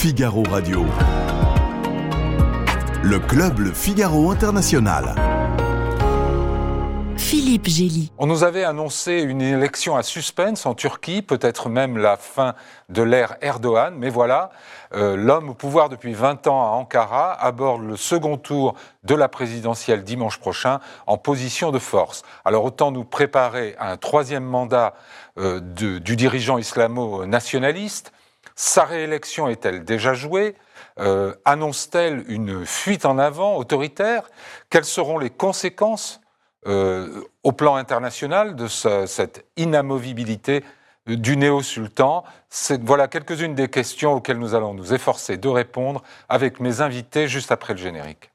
Figaro Radio. Le club Le Figaro International. Philippe Gély. On nous avait annoncé une élection à suspense en Turquie, peut-être même la fin de l'ère Erdogan, mais voilà, euh, l'homme au pouvoir depuis 20 ans à Ankara aborde le second tour de la présidentielle dimanche prochain en position de force. Alors autant nous préparer à un troisième mandat euh, de- du dirigeant islamo-nationaliste. Sa réélection est-elle déjà jouée? Euh, Annonce-t-elle une fuite en avant autoritaire? Quelles seront les conséquences euh, au plan international de ce- cette inamovibilité du néo-sultan? Voilà quelques-unes des questions auxquelles nous allons nous efforcer de répondre avec mes invités juste après le générique.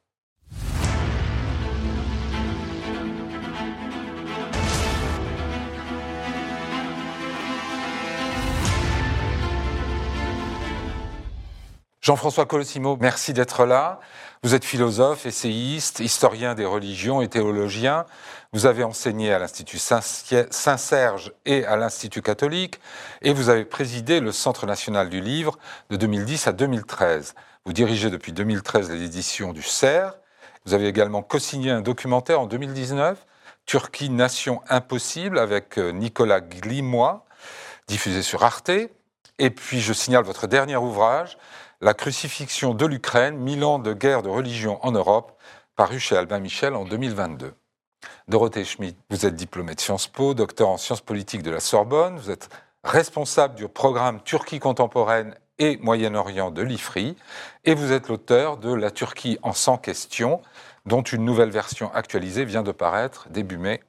Jean-François Colosimo, merci d'être là. Vous êtes philosophe, essayiste, historien des religions et théologien. Vous avez enseigné à l'Institut Saint- Saint-Serge et à l'Institut catholique et vous avez présidé le Centre national du livre de 2010 à 2013. Vous dirigez depuis 2013 l'édition du CERF. Vous avez également co-signé un documentaire en 2019, Turquie, nation impossible, avec euh, Nicolas Glimois, diffusé sur Arte. Et puis je signale votre dernier ouvrage, La crucifixion de l'Ukraine, mille ans de guerre de religion en Europe, paru chez Albin Michel en 2022. Dorothée Schmidt, vous êtes diplômée de Sciences Po, docteur en sciences politiques de la Sorbonne, vous êtes responsable du programme Turquie contemporaine et Moyen-Orient de l'IFRI, et vous êtes l'auteur de La Turquie en 100 questions, dont une nouvelle version actualisée vient de paraître début mai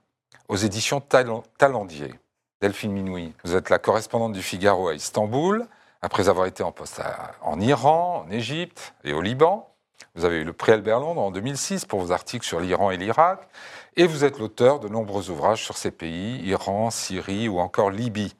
aux éditions Talendier. Delphine Minoui, vous êtes la correspondante du Figaro à Istanbul, après avoir été en poste à- en Iran, en Égypte et au Liban. Vous avez eu le prix Albert Londres en 2006 pour vos articles sur l'Iran et l'Irak, et vous êtes l'auteur de nombreux ouvrages sur ces pays, Iran, Syrie ou encore Libye.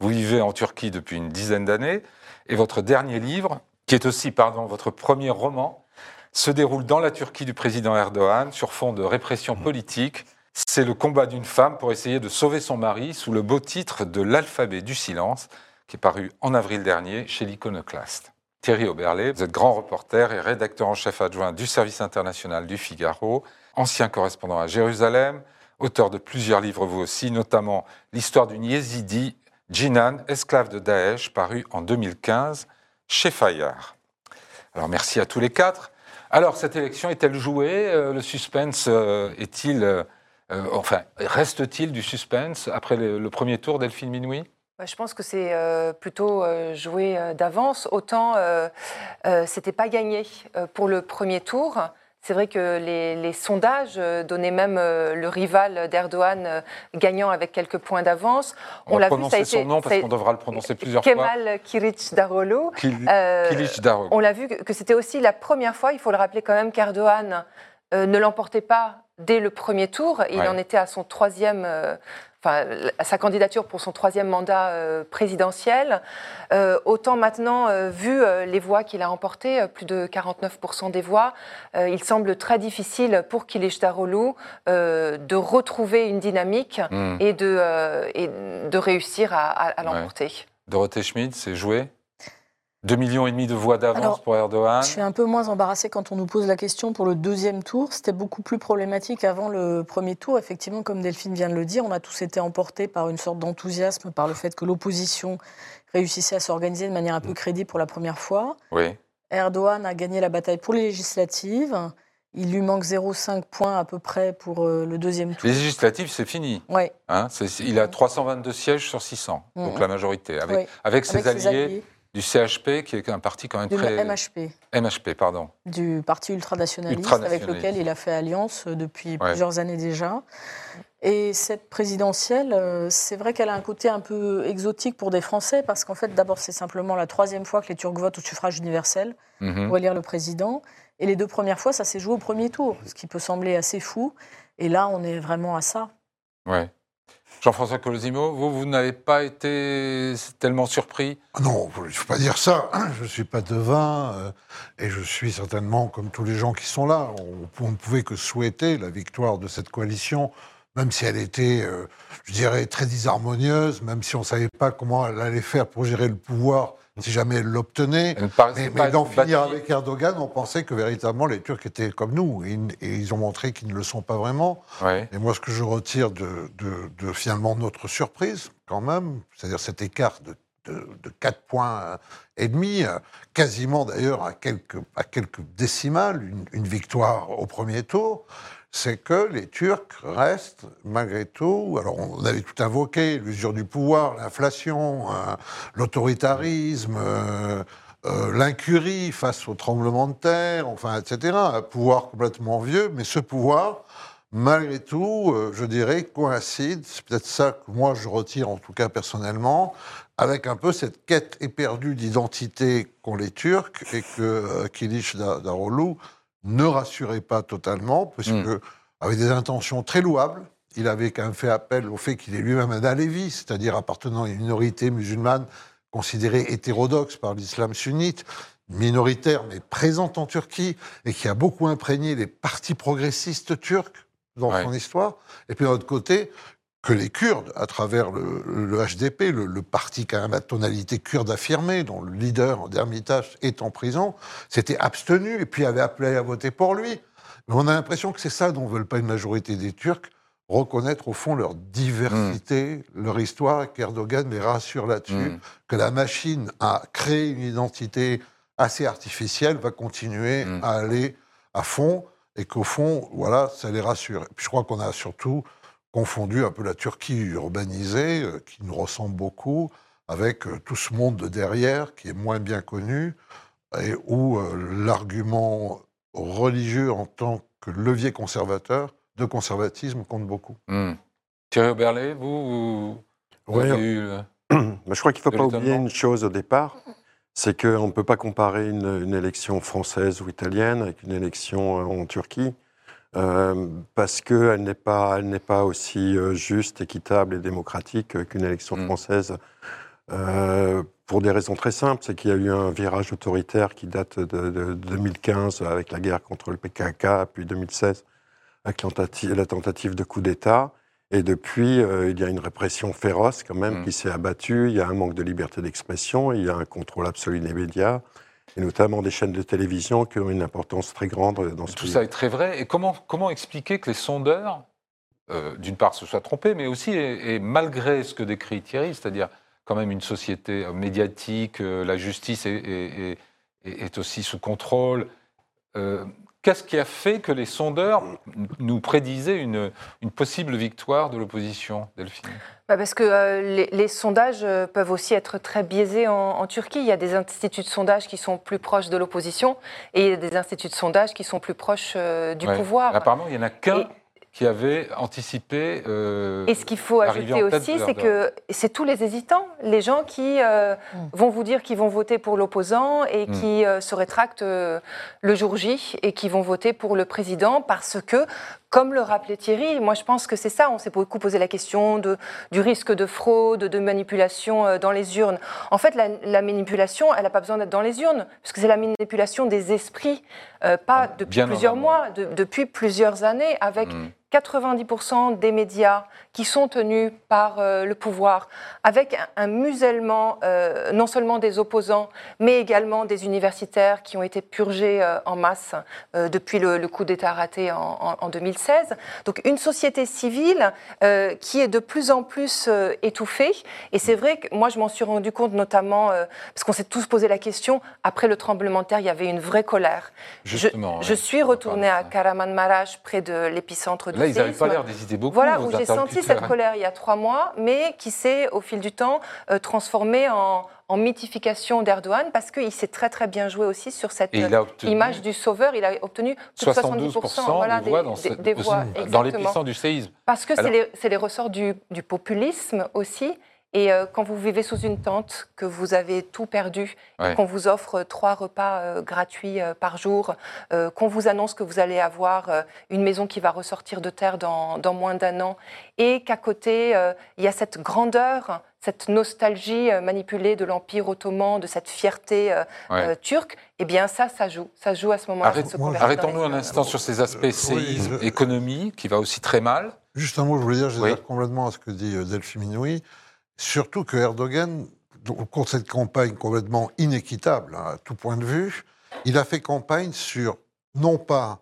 Vous vivez en Turquie depuis une dizaine d'années, et votre dernier livre, qui est aussi pardon, votre premier roman, se déroule dans la Turquie du président Erdogan sur fond de répression politique. C'est le combat d'une femme pour essayer de sauver son mari sous le beau titre de L'alphabet du silence, qui est paru en avril dernier chez l'Iconoclaste. Thierry Oberlé, vous êtes grand reporter et rédacteur en chef adjoint du service international du Figaro, ancien correspondant à Jérusalem, auteur de plusieurs livres vous aussi, notamment L'histoire d'une Yézidi, Jinan, esclave de Daesh, paru en 2015 chez Fayard. Alors merci à tous les quatre. Alors cette élection est-elle jouée Euh, Le suspense euh, est-il, euh, enfin, reste-t-il du suspense après le, premier tour, Delphine Minoui? Je pense que c'est euh, plutôt euh, joué euh, d'avance. Autant c'était pas gagné pour le premier tour. C'est vrai que les, les sondages donnaient même le rival d'Erdogan gagnant avec quelques points d'avance. On, va l'a vu, ça a son été- nom parce qu'on devra le prononcer plusieurs fois. Kemal Kılıçdaroğlu. Kil- Euh. On l'a vu que, c'était aussi la première fois, il faut le rappeler quand même, qu'Erdogan ne l'emportait pas dès le premier tour. Il Ouais. en était à son troisième, euh, enfin, à sa candidature pour son troisième mandat euh, présidentiel. Euh, autant maintenant, euh, vu les voix qu'il a emportées, plus de 49% des voix, il semble très difficile pour Kılıçdaroğlu euh, de retrouver une dynamique Hmm. et, de, et de réussir à, à- à Ouais. l'emporter. Dorothée Schmidt, c'est joué? 2 millions et demi de voix d'avance pour Erdogan. Je suis un peu moins embarrassée quand on nous pose la question pour le deuxième tour. C'était beaucoup plus problématique avant le premier tour. Effectivement, comme Delphine vient de le dire, on a tous été emportés par une sorte d'enthousiasme, par le fait que l'opposition réussissait à s'organiser de manière un peu crédible pour la première fois. Oui, Erdogan a gagné la bataille pour les législatives. Il lui manque 0,5 points à peu près pour euh, le deuxième tour. les législatives, c'est fini. Ouais, hein. Il a 322 sièges sur 600, donc Mhm. la majorité, avec, ses Avec ses alliés, alliés du CHP, qui est un parti quand même du très... MHP, MHP, pardon. du parti ultranationaliste, Ultranationaliste. avec lequel il a fait alliance euh, depuis Ouais. plusieurs années déjà. Et cette présidentielle, euh, c'est vrai qu'elle a un côté un peu exotique pour des Français, parce qu'en fait, d'abord, c'est simplement la troisième fois que les Turcs votent au suffrage universel Mhm. pour élire le président. Et les deux premières fois, ça s'est joué au premier tour, ce qui peut sembler assez fou. Et là, on est vraiment à ça. Ouais. Jean-François Colosimo, vous, vous n'avez pas été tellement surpris? Non, il ne faut pas dire ça. Je ne suis pas devin euh, et je suis certainement, comme tous les gens qui sont là, on, on ne pouvait que souhaiter la victoire de cette coalition même si elle était, euh, je dirais, très disharmonieuse, même si on ne savait pas comment elle allait faire pour gérer le pouvoir si jamais elle l'obtenait. Mais, mais d'en finir avec Erdogan, on pensait que véritablement les Turcs étaient comme nous. Et, et ils ont montré qu'ils ne le sont pas vraiment. Ouais. Et moi, ce que je retire de, de- de finalement notre surprise, quand même, c'est-à-dire cet écart de, de, de 4 points et demi, quasiment d'ailleurs à quelques, à quelques décimales, une, une victoire au premier tour, c'est que les Turcs restent, malgré tout, alors on avait tout invoqué, l'usure du pouvoir, l'inflation, euh, l'autoritarisme, euh, euh, l'incurie face au tremblement de terre, enfin, etc. Un pouvoir complètement vieux, mais ce pouvoir, malgré tout, je dirais, coïncide, c'est peut-être ça que moi je retire en tout cas personnellement, avec un peu cette quête éperdue d'identité qu'ont les Turcs et que euh, Kiliç Da- Daroglu ne rassurait pas totalement, puisque Mm. avec des intentions très louables, il avait quand même fait appel au fait qu'il est lui-même un Alevi, c'est-à-dire appartenant à une minorité musulmane considérée hétérodoxe par l'islam sunnite, minoritaire mais présente en Turquie et qui a beaucoup imprégné les partis progressistes turcs dans Ouais. son histoire. Et puis d'un autre côté, que les Kurdes, à travers le, le HDP, le, le parti quand même à tonalité kurde affirmée, dont le leader d'Hermitage est en prison, s'était abstenu et puis avait appelé à voter pour lui. Mais on a l'impression que c'est ça dont veulent pas une majorité des Turcs, reconnaître au fond leur diversité, leur histoire, et qu'Erdogan les rassure là-dessus, Mm. que la machine à créer une identité assez artificielle va continuer Mm. à aller à fond et qu'au fond, voilà, ça les rassure. Et puis je crois qu'on a surtout confondu un peu la Turquie urbanisée, euh, qui nous ressemble beaucoup, avec euh, tout ce monde de derrière qui est moins bien connu, et où euh, l'argument religieux en tant que levier conservateur, de conservatisme, compte beaucoup. Hmm. Thierry Oberlé, vous, vous, eu, euh, Bah, je crois qu'il ne faut pas oublier une chose au départ, c'est qu'on ne peut pas comparer une, une élection française ou italienne avec une élection en Turquie, euh, parce qu'elle n'est pas, elle n'est pas aussi euh, juste, équitable et démocratique euh, qu'une élection Mm. française, euh, pour des raisons très simples. C'est qu'il y a eu un virage autoritaire qui date de, de 2015 avec la guerre contre le PKK, puis 2016 avec la tentative de coup d'État. Et depuis, euh, il y a une répression féroce quand même Mm. qui s'est abattue. Il y a un manque de liberté d'expression, il y a un contrôle absolu des médias, et notamment des chaînes de télévision qui ont une importance très grande dans ce tout pays. ça est très vrai. Et comment, comment expliquer que les sondeurs, euh, d'une part, se soient trompés, mais aussi, et, et malgré ce que décrit Thierry, c'est-à-dire quand même une société euh, médiatique, euh, la justice est, est- est- est- est aussi sous contrôle. euh, Qu'est-ce qui a fait que les sondeurs nous prédisaient une, une possible victoire de l'opposition, Delphine? Bah, Parce que euh, les, les sondages euh, peuvent aussi être très biaisés en, en Turquie. Il y a des instituts de sondage qui sont plus proches de l'opposition et il y a des instituts de sondage qui sont plus proches euh, du Ouais. pouvoir. Apparemment, il n'y en a qu'un qui avait anticipé. euh, Et ce qu'il faut ajouter aussi, c'est que c'est tous les hésitants, les gens qui euh, Mm. vont vous dire qu'ils vont voter pour l'opposant et Mm. qui euh, se rétractent euh, le jour J et qui vont voter pour le président parce que, comme le rappelait Thierry, moi je pense que c'est ça, on s'est beaucoup posé la question de, du risque de fraude, de manipulation dans les urnes. En fait, la, la manipulation, elle n'a pas besoin d'être dans les urnes, parce que c'est la manipulation des esprits, euh, pas depuis Bien en plusieurs mois, de- depuis plusieurs années, avec Mm. 90% des médias qui sont tenus par euh, le pouvoir, avec un, un musellement euh, non seulement des opposants, mais également des universitaires qui ont été purgés euh, en masse depuis le, le coup d'État raté en, en- en 2016. Donc une société civile qui est de plus en plus étouffée. Et c'est vrai que moi, je m'en suis rendu compte notamment, parce qu'on s'est tous posé la question, après le tremblement de terre, il y avait une vraie colère. Je- Justement, je, ouais, suis retournée à. Karamanmaraş, près de l'épicentre du Là, ils n'avaient pas l'air d'hésiter beaucoup. Voilà, où j'ai senti cette colère il y a trois mois, mais qui s'est, au fil du temps, euh, transformée en, en mythification d'Erdogan, parce qu'il s'est très très bien joué aussi sur cette image du sauveur. Il a obtenu plus de 72% 70% voilà, des voix, des, dans, des- des voix. dans exactement. l'épicentre du séisme. Parce que c'est les, ressorts du, du populisme aussi. Et euh, quand vous vivez sous une tente, que vous avez tout perdu, et Ouais. qu'on vous offre trois repas euh, gratuits euh, par jour, euh, qu'on vous annonce que vous allez avoir euh, une maison qui va ressortir de terre dans, dans moins d'un an, et qu'à côté, euh, il y a cette grandeur, cette nostalgie euh, manipulée de l'Empire ottoman, de cette fierté euh, Ouais. euh, turque, eh bien ça, ça joue. Ça joue à ce moment-là. Arrête- Arrêtons-nous un instant sur ces aspects oui, séisme, je- économie, qui va aussi très mal. Juste un mot, je voulais dire, je Oui. complètement à ce que dit euh, Delphine Minoui. Surtout que Erdogan, au cours de cette campagne complètement inéquitable, hein, à tout point de vue, il a fait campagne sur non pas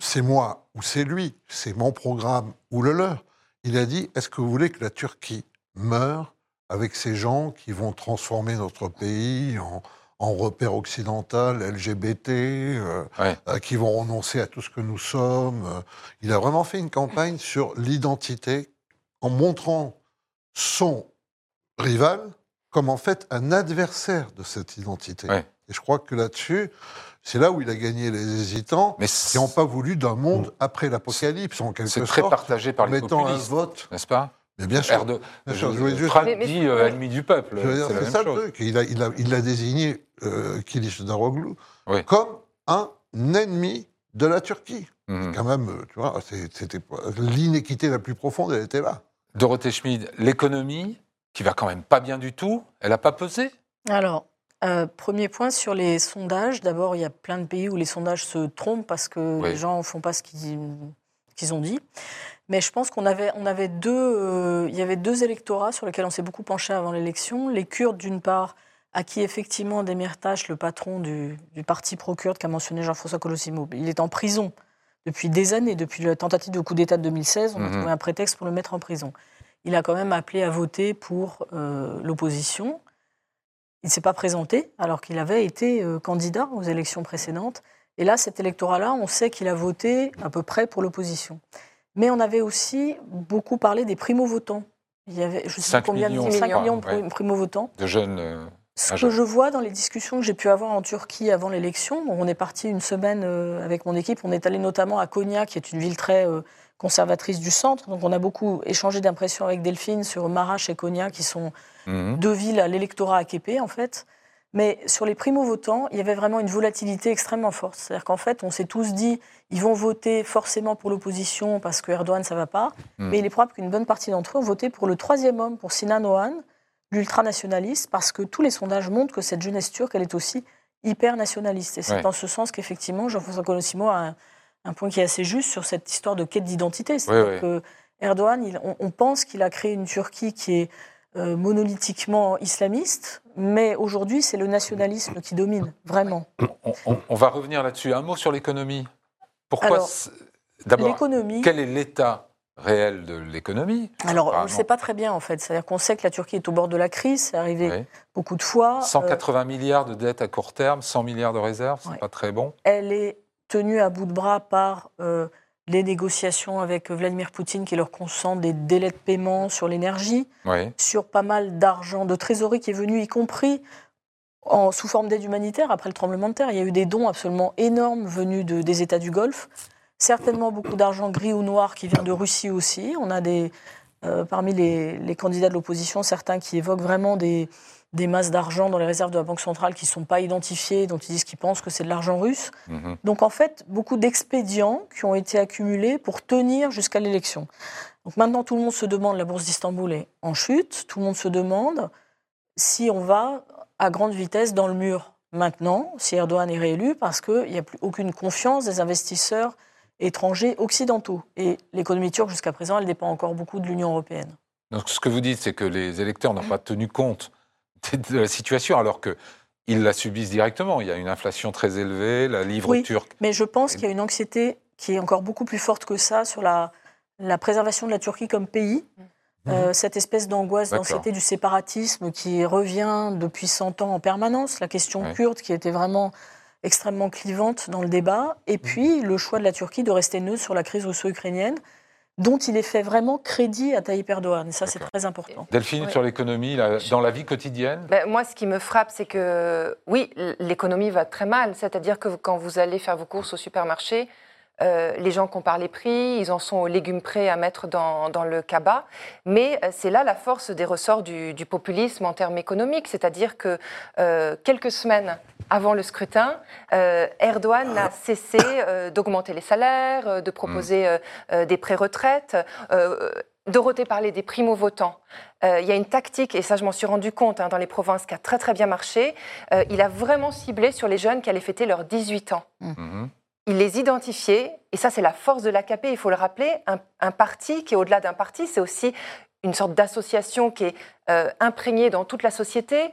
c'est moi ou c'est lui, c'est mon programme ou le leur. Il a dit est-ce que vous voulez que la Turquie meure avec ces gens qui vont transformer notre pays en, en repère occidental, LGBT, euh, Ouais. euh, qui vont renoncer à tout ce que nous sommes. euh. Il a vraiment fait une campagne sur l'identité en montrant son rival comme en fait un adversaire de cette identité. Ouais. Et je crois que là-dessus, c'est là où il a gagné les hésitants Mais qui n'ont pas voulu d'un monde après l'apocalypse, en quelque c'est sorte, très partagé par les mettant un populistes, vote. n'est-ce pas? Mais bien sûr, Erdo- Bien sûr, je- je voulais juste- Trump Mais- mais- dit euh, ennemi du peuple, c'est la c'est même ça le chose. truc. Il a, il a, il a désigné euh, Daroglu Oui. comme un ennemi de la Turquie. Mhm. Quand même, euh, tu vois, c'est- c'était l'inéquité la plus profonde, elle était là. Dorothée Schmid, l'économie, qui va quand même pas bien du tout, elle n'a pas pesé? Alors, euh, premier point sur les sondages. D'abord, il y a plein de pays où les sondages se trompent parce que Oui. les gens ne font pas ce qu'ils qu'ils ont dit. Mais je pense qu'on avait, on avait deux, euh, il y avait deux électorats sur lesquels on s'est beaucoup penché avant l'élection. Les Kurdes, d'une part, à qui effectivement Demirtas, le patron du, du parti pro-kurde qu'a mentionné Jean-François Colosimo, il est en prison depuis des années, depuis la tentative de coup d'État de 2016. On a Mhm. trouvé un prétexte pour le mettre en prison. Il a quand même appelé à voter pour euh, l'opposition. Il ne s'est pas présenté alors qu'il avait été euh, candidat aux élections précédentes. Et là, cet électorat-là, on sait qu'il a voté à peu près pour l'opposition. Mais on avait aussi beaucoup parlé des primo-votants. Il y avait, je sais Cinq pas combien, millions, de je 5 crois, millions de ouais. primo-votants. de jeunes. euh, Ce Ah, que je- vois dans les discussions que j'ai pu avoir en Turquie avant l'élection, on est parti une semaine euh, avec mon équipe, on est allé notamment à Konya, qui est une ville très euh, conservatrice du centre. Donc on a beaucoup échangé d'impressions avec Delphine sur Marash et Konya, qui sont mhm. deux villes à l'électorat AKP en fait. Mais sur les primo-votants, il y avait vraiment une volatilité extrêmement forte. C'est-à-dire qu'en fait, on s'est tous dit, ils vont voter forcément pour l'opposition parce que Erdogan, ça va pas. Mm. Mais il est probable qu'une bonne partie d'entre eux ont voté pour le troisième homme, pour Sinan Oğan, l'ultranationaliste, parce que tous les sondages montrent que cette jeunesse turque, elle est aussi hyper nationaliste. Et c'est Ouais. dans ce sens qu'effectivement, Jean-François Colosimo a un, un point qui est assez juste sur cette histoire de quête d'identité. C'est-à-dire Ouais, que Erdogan, il- on, on pense qu'il a créé une Turquie qui est euh, monolithiquement islamiste, mais aujourd'hui, c'est le nationalisme qui domine, vraiment. on, on- on va revenir là-dessus. Un mot sur l'économie. Pourquoi D'abord, L'économie. quel est l'état réel de l'économie Alors, on ne sait pas très bien, en fait. C'est-à-dire qu'on sait que la Turquie est au bord de la crise, c'est arrivé Oui. beaucoup de fois. Euh, 180 milliards de dettes à court terme, 100 milliards de réserves, c'est Ouais. pas très bon. elle est tenue à bout de bras par euh, les négociations avec Vladimir Poutine qui leur consent des délais de paiement sur l'énergie, Oui. sur pas mal d'argent de trésorerie qui est venu, y compris en, sous forme d'aide humanitaire après le tremblement de terre. Il y a eu des dons absolument énormes venus de- des États du Golfe. Certainement beaucoup d'argent gris ou noir qui vient de Russie aussi. On a des, euh, parmi les, les candidats de l'opposition certains qui évoquent vraiment des, des masses d'argent dans les réserves de la Banque centrale qui ne sont pas identifiées, dont ils disent qu'ils pensent que c'est de l'argent russe. Mhm. Donc en fait, beaucoup d'expédients qui ont été accumulés pour tenir jusqu'à l'élection. Donc maintenant, tout le monde se demande, la bourse d'Istanbul est en chute, tout le monde se demande si on va à grande vitesse dans le mur maintenant, si Erdogan est réélu, parce qu'il n'y a plus aucune confiance des investisseurs étrangers occidentaux. Et l'économie turque, jusqu'à présent, elle dépend encore beaucoup de l'Union européenne. Donc ce que vous dites, c'est que les électeurs n'ont pas tenu compte de la situation, alors qu'ils la subissent directement. Il y a une inflation très élevée, la livre Oui. turque. Mais je pense qu'il y a une anxiété qui est encore beaucoup plus forte que ça sur la, la préservation de la Turquie comme pays. Euh, cette espèce d'angoisse, d'anxiété du séparatisme qui revient depuis 100 ans en permanence, la question kurde qui était vraiment extrêmement clivante dans le débat, et puis le choix de la Turquie de rester neutre sur la crise russo-ukrainienne, dont il est fait vraiment crédit à Tayyip Erdogan. Et ça, c'est très important. Delphine, sur l'économie, dans la vie quotidienne Ben, moi, ce qui me frappe, c'est que oui, l'économie va très mal. C'est-à-dire que quand vous allez faire vos courses au supermarché, euh, les gens comparent les prix, ils en sont aux légumes prêts à mettre dans, dans le cabas. Mais euh, c'est là la force des ressorts du, du populisme en termes économiques. C'est-à-dire que euh, quelques semaines avant le scrutin, euh, Erdogan n'a cessé euh, d'augmenter les salaires, de proposer euh, euh, des pré-retraites. Euh, Dorothée parlait des primo-votants. Euh, il y a une tactique, et ça je m'en suis rendu compte hein, dans les provinces, qui a très très bien marché. Euh, il a vraiment ciblé sur les jeunes qui allaient fêter leurs 18 ans. Mhm. Il les identifiait, et ça c'est la force de l'AKP, il faut le rappeler, un, parti qui est au-delà d'un parti, c'est aussi une sorte d'association qui est euh, imprégnée dans toute la société,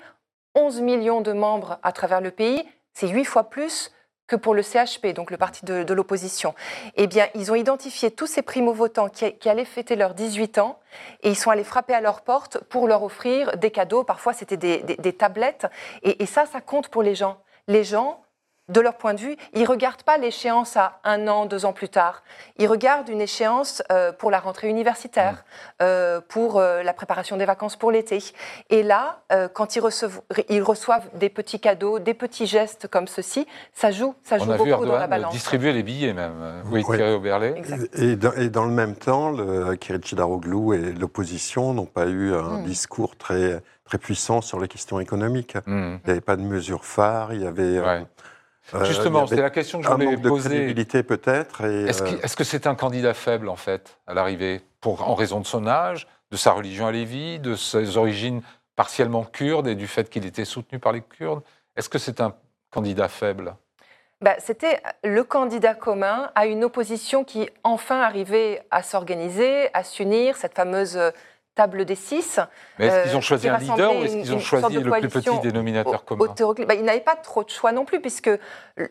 11 millions de membres à travers le pays, c'est huit fois plus que pour le CHP, donc le parti de, l'opposition. Eh bien, ils ont identifié tous ces primo-votants qui, qui allaient fêter leurs 18 ans et ils sont allés frapper à leur porte pour leur offrir des cadeaux. Parfois, c'était des tablettes. Et, et ça, ça compte pour les gens. Les gens, de leur point de vue, ils regardent pas l'échéance à un an, deux ans plus tard. Ils regardent une échéance euh, pour la rentrée universitaire, euh, pour euh, la préparation des vacances pour l'été. Et là, euh, quand ils reçoivent, ils reçoivent des petits cadeaux, des petits gestes comme ceci, ça joue, ça joue On a vu beaucoup dans la balance. distribuer les billets même. Oui, Oui. Thierry Oberlé. Et dans, et dans le même temps, le Daroglu et l'opposition n'ont pas eu un Mm. discours très, très puissant sur les questions économiques. Hmm. Il n'y avait pas de mesures phares, il y avait... euh, Ouais. Euh, Justement, c'est la question que je voulais poser. peut-être. Est-ce euh, est-ce que c'est un candidat faible, en fait, à l'arrivée, pour en raison de son âge, de sa religion à Lévis, de ses origines partiellement kurdes et du fait qu'il était soutenu par les Kurdes? Est-ce que c'est un candidat faible? Bah, C'était le candidat commun à une opposition qui enfin arrivait à s'organiser, à s'unir, cette fameuse euh, table des six. Mais est-ce Euh, qu'ils ont choisi un leader ou est-ce qu'ils ont choisi le plus petit dénominateur commun. Bah, il n'avait pas trop de choix non plus, puisque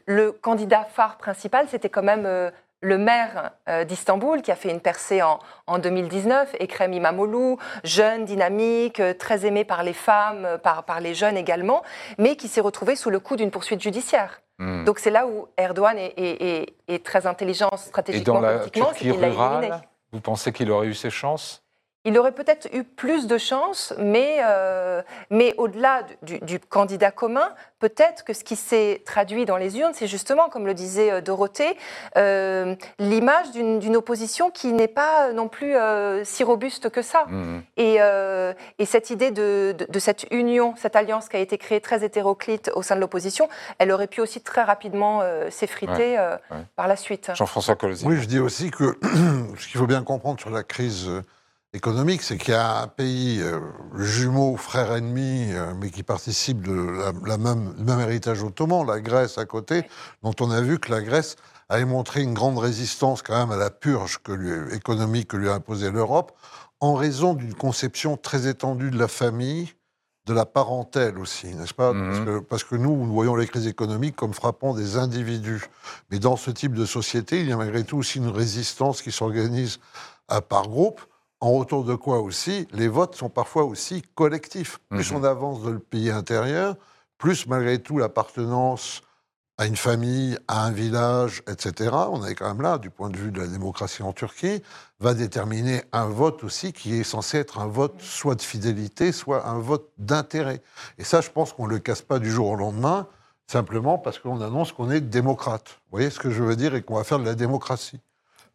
le candidat phare principal, c'était quand même euh, le maire euh, d'Istanbul, qui a fait une percée en, en 2019, Ekrem İmamoğlu, jeune, dynamique, très aimé par les femmes, par, par les jeunes également, mais qui s'est retrouvé sous le coup d'une poursuite judiciaire. Hmm. Donc c'est là où Erdogan est, est- est- est très intelligent Et stratégiquement, dans la politiquement, Turquie rurale, vous pensez qu'il aurait eu ses chances? Il aurait peut-être eu plus de chances, mais, euh, mais au-delà du, du candidat commun, peut-être que ce qui s'est traduit dans les urnes, c'est justement, comme le disait euh, Dorothée, euh, l'image d'une opposition qui n'est pas non plus euh, si robuste que ça. Hmm. Et, euh, et cette idée de, de- de cette union, cette alliance qui a été créée très hétéroclite au sein de l'opposition, elle aurait pu aussi très rapidement euh, s'effriter euh, ouais. par la suite. Jean-François Colosy. Oui, je dis aussi que ce qu'il faut bien comprendre sur la crise euh, économique, c'est qu'il y a un pays euh, jumeau, frère ennemi, euh, mais qui participe de la, la même, le même héritage ottoman, la Grèce à côté, dont on a vu que la Grèce avait montré une grande résistance quand même à la purge que lui- économique que lui a imposée l'Europe, en raison d'une conception très étendue de la famille, de la parentèle aussi, n'est-ce pas? Mhm. parce, que, parce que nous, nous voyons les crises économiques comme frappant des individus. Mais dans ce type de société, il y a malgré tout aussi une résistance qui s'organise par groupe, en retour de quoi aussi, les votes sont parfois aussi collectifs. Plus Mhm. on avance dans le pays intérieur, plus malgré tout l'appartenance à une famille, à un village, etc., on est quand même là, du point de vue de la démocratie en Turquie, va déterminer un vote aussi qui est censé être un vote soit de fidélité, soit un vote d'intérêt. Et ça, je pense qu'on ne le casse pas du jour au lendemain, simplement parce qu'on annonce qu'on est démocrate. Vous voyez ce que je veux dire et qu'on va faire de la démocratie.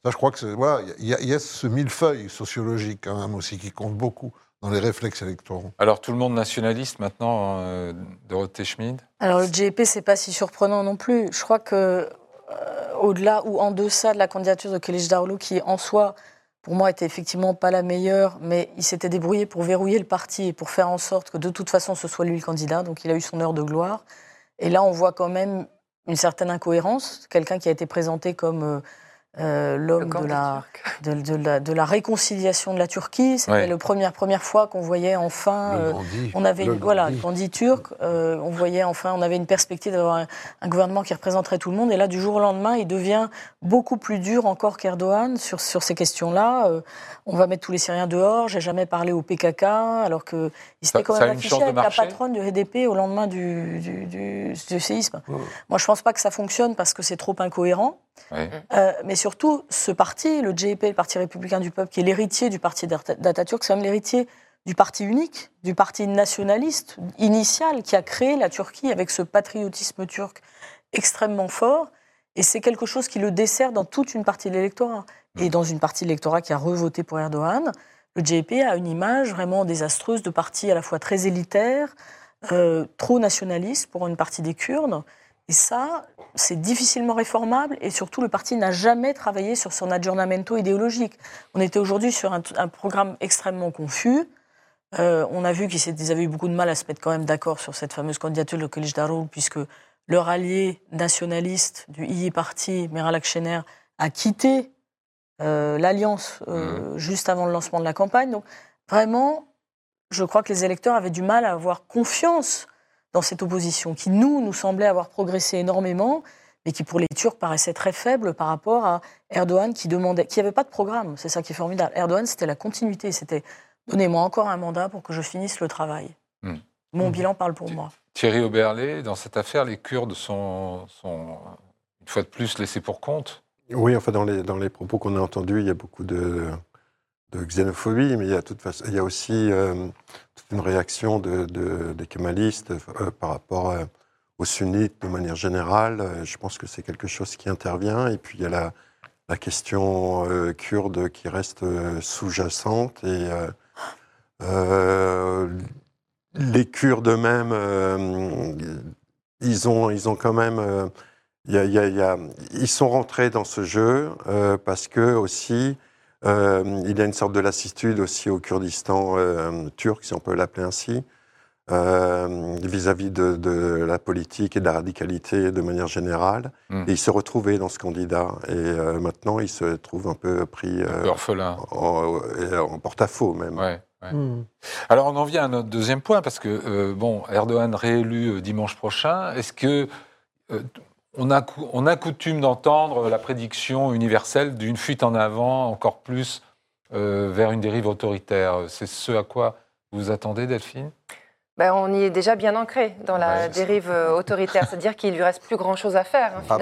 Ça, je crois que c'est. Voilà, il y, a- il y a ce millefeuille sociologique, quand même, aussi, qui compte beaucoup dans les réflexes électoraux. Alors tout le monde nationaliste maintenant, euh, Dorothée Schmid? Alors le GEP, c'est pas si surprenant non plus. Je crois que euh, au-delà ou en deçà de la candidature de Kılıçdaroğlu, Darlou, qui en soi, pour moi, était effectivement pas la meilleure, mais il s'était débrouillé pour verrouiller le parti et pour faire en sorte que de toute façon ce soit lui le candidat. Donc il a eu son heure de gloire. Et là, on voit quand même une certaine incohérence. Quelqu'un qui a été présenté comme euh, euh, l'homme de la, Turcs. de, de la, de la réconciliation de la Turquie. C'était Ouais. la première, première fois qu'on voyait enfin. Le euh, Gandhi, on avait le une, voilà, Gandhi. le Gandhi turc. euh, on voyait enfin, on avait une perspective d'avoir un, un gouvernement qui représenterait tout le monde. Et là, du jour au lendemain, il devient beaucoup plus dur encore qu'Erdogan sur, sur ces questions-là. Euh, on va mettre tous les Syriens dehors. J'ai jamais parlé au PKK, alors que il s'était quand même affiché avec la patronne du HDP au lendemain du, du, du- du séisme. Moi, je pense pas que ça fonctionne parce que c'est trop incohérent. Euh, mais surtout, ce parti, le GEP, le Parti républicain du peuple, qui est l'héritier du parti d'Ata- d'Atatürk, c'est même l'héritier du parti unique, du parti nationaliste initial qui a créé la Turquie avec ce patriotisme turc extrêmement fort. Et c'est quelque chose qui le dessert dans toute une partie de l'électorat. Et dans une partie de l'électorat qui a revoté pour Erdogan, le GEP a une image vraiment désastreuse de parti à la fois très élitaire, euh, trop nationaliste pour une partie des Kurdes. Et ça, c'est difficilement réformable et surtout le parti n'a jamais travaillé sur son aggiornamento idéologique. On était aujourd'hui sur un, un programme extrêmement confus. Euh, on a vu qu'ils avaient eu beaucoup de mal à se mettre quand même d'accord sur cette fameuse candidature de Kılıçdaroğlu puisque leur allié nationaliste du II Parti, Meral Akşener, a quitté euh, l'alliance euh, juste avant le lancement de la campagne. Donc vraiment, je crois que les électeurs avaient du mal à avoir confiance dans cette opposition, qui nous, nous semblait avoir progressé énormément, mais qui pour les Turcs paraissait très faible par rapport à Erdogan qui demandait, qui n'avait pas de programme. C'est ça qui est formidable. Erdogan, c'était la continuité, c'était donnez-moi encore un mandat pour que je finisse le travail. Hmm. Mon bilan parle pour moi. Thierry Oberlé, dans cette affaire, les Kurdes sont, sont une fois de plus laissés pour compte? Oui, enfin, dans les, dans les propos qu'on a entendus, il y a beaucoup de, de xénophobie, mais il y a, toute façon, il y a aussi euh, une réaction de, de- des kémalistes euh, par rapport euh, aux sunnites de manière générale. Je pense que c'est quelque chose qui intervient. Et puis, il y a la, la question kurde qui reste sous-jacente. Et les Kurdes eux-mêmes, ils, ont, ils ont quand même... ils sont rentrés dans ce jeu parce que aussi euh, il y a une sorte de lassitude aussi au Kurdistan euh, turc, si on peut l'appeler ainsi, euh, vis-à-vis de, de la politique et de la radicalité de manière générale. Mm. Et ils se retrouvaient dans ce candidat. Et euh, maintenant, ils se trouvent un peu pris Un peu orphelins. en, porte-à-faux même. Ouais, ouais. Hmm. Alors on en vient à notre deuxième point, parce que, euh, bon, Erdogan réélu euh, dimanche prochain, est-ce que euh, on, a, coutume d'entendre la prédiction universelle d'une fuite en avant encore plus euh, vers une dérive autoritaire. C'est ce à quoi vous attendez, Delphine? Ben, on y est déjà bien ancré dans la Ouais, c'est ça. dérive euh, autoritaire, c'est-à-dire qu'il lui reste plus grand-chose à faire hein, Ah.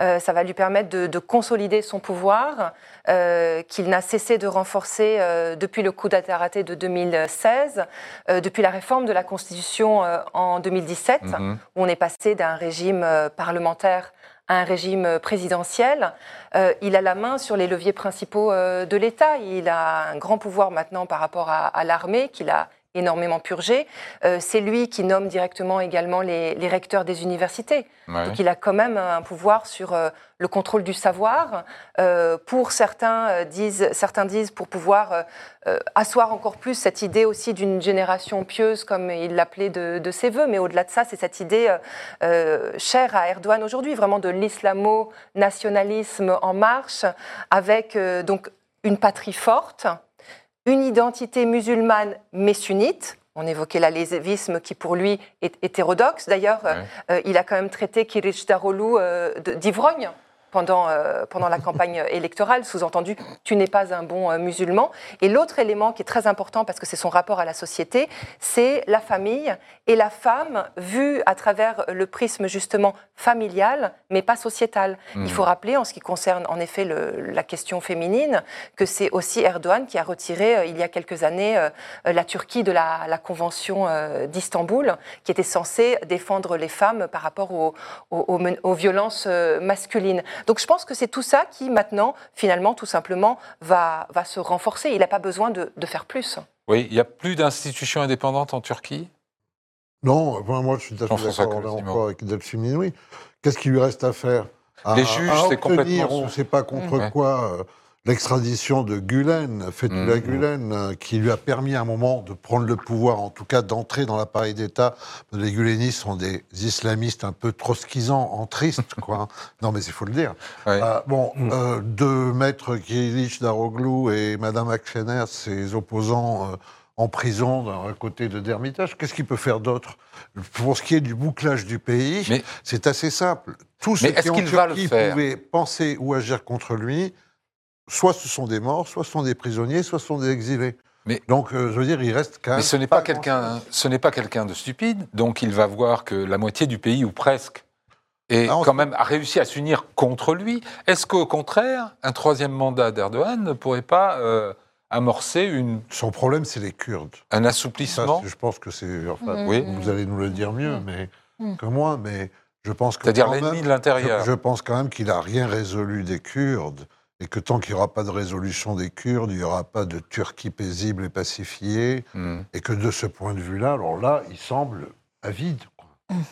Euh, ça va lui permettre de, de consolider son pouvoir, euh, qu'il n'a cessé de renforcer euh, depuis le coup d'État raté de 2016, euh, depuis la réforme de la Constitution en 2017, Mhm. où on est passé d'un régime parlementaire à un régime présidentiel. Euh, il a la main sur les leviers principaux euh, de l'État. Il a un grand pouvoir maintenant par rapport à, à l'armée qu'il a énormément purgé. Euh, C'est lui qui nomme directement également les, les recteurs des universités. Ouais. Donc il a quand même un pouvoir sur euh, le contrôle du savoir. Euh, pour certains disent, certains disent pour pouvoir asseoir encore plus cette idée aussi d'une génération pieuse, comme il l'appelait de, de ses voeux. Mais au-delà de ça, c'est cette idée chère à Erdogan aujourd'hui, vraiment de l'islamo-nationalisme en marche, avec donc une patrie forte, une identité musulmane mais sunnite. On évoquait l'alévisme qui pour lui est hétérodoxe. D'ailleurs, Ouais. euh, il a quand même traité Kirish Daroglu euh, d'ivrogne pendant, euh, pendant la campagne électorale, sous-entendu, tu n'es pas un bon euh, musulman. Et l'autre élément qui est très important, parce que c'est son rapport à la société, c'est la famille et la femme vue à travers le prisme justement familial, mais pas sociétal. Mhm. Il faut rappeler, en ce qui concerne en effet le- la question féminine, que c'est aussi Erdogan qui a retiré, euh, il y a quelques années, la Turquie de la, la Convention d'Istanbul, qui était censée défendre les femmes par rapport aux, aux- aux men- aux violences masculines. Donc je pense que c'est tout ça qui maintenant, finalement, tout simplement, va, va se renforcer. Il n'a pas besoin de, de faire plus. Oui, il n'y a plus d'institutions indépendantes en Turquie? Non, enfin, moi je suis d'accord encore avec Delphine Minoui. Qu'est-ce qu'il lui reste à faire? À, Les juges, c'est complètement On ne sait pas contre Ouais. quoi, euh, l'extradition de Gulen, Fethullah Mhm. Gulen, euh, qui lui a permis à un moment de prendre le pouvoir, en tout cas d'entrer dans l'appareil d'État. Les Gulenistes sont des islamistes un peu trotskisants, entristes, quoi. non, mais il faut le dire. Ouais. Euh, bon, euh, de mettre Kirilich Daroglu et Madame Akşener, ses opposants, euh, en prison d'un côté de Dermitage, qu'est-ce qu'il peut faire d'autre? Pour ce qui est du bouclage du pays, Mais- c'est assez simple. Tous ceux qui en Turquie pouvaient penser ou agir contre lui, soit ce sont des morts, soit ce sont des prisonniers, soit ce sont des exilés. Mais- Donc, euh, je veux dire, il reste quand même. Mais ce n'est pas, quelqu'un, ce n'est pas quelqu'un de stupide, donc il va voir que la moitié du pays, ou presque, est Ah, on quand même a réussi à s'unir contre lui. Est-ce qu'au contraire, un troisième mandat d'Erdogan ne pourrait pas euh, amorcer une, Son problème, c'est les Kurdes. un assouplissement je pense que c'est. Enfin, Mhm. Oui. Vous allez nous le dire mieux, Mhm. mais Mhm. que moi, mais je pense que. C'est-à-dire quand l'ennemi même- de l'intérieur. Je, je pense quand même qu'il n'a rien résolu des Kurdes et que tant qu'il n'y aura pas de résolution des Kurdes, il n'y aura pas de Turquie paisible et pacifiée Hmm. et que de ce point de vue-là, alors là, il semble avide. quoi.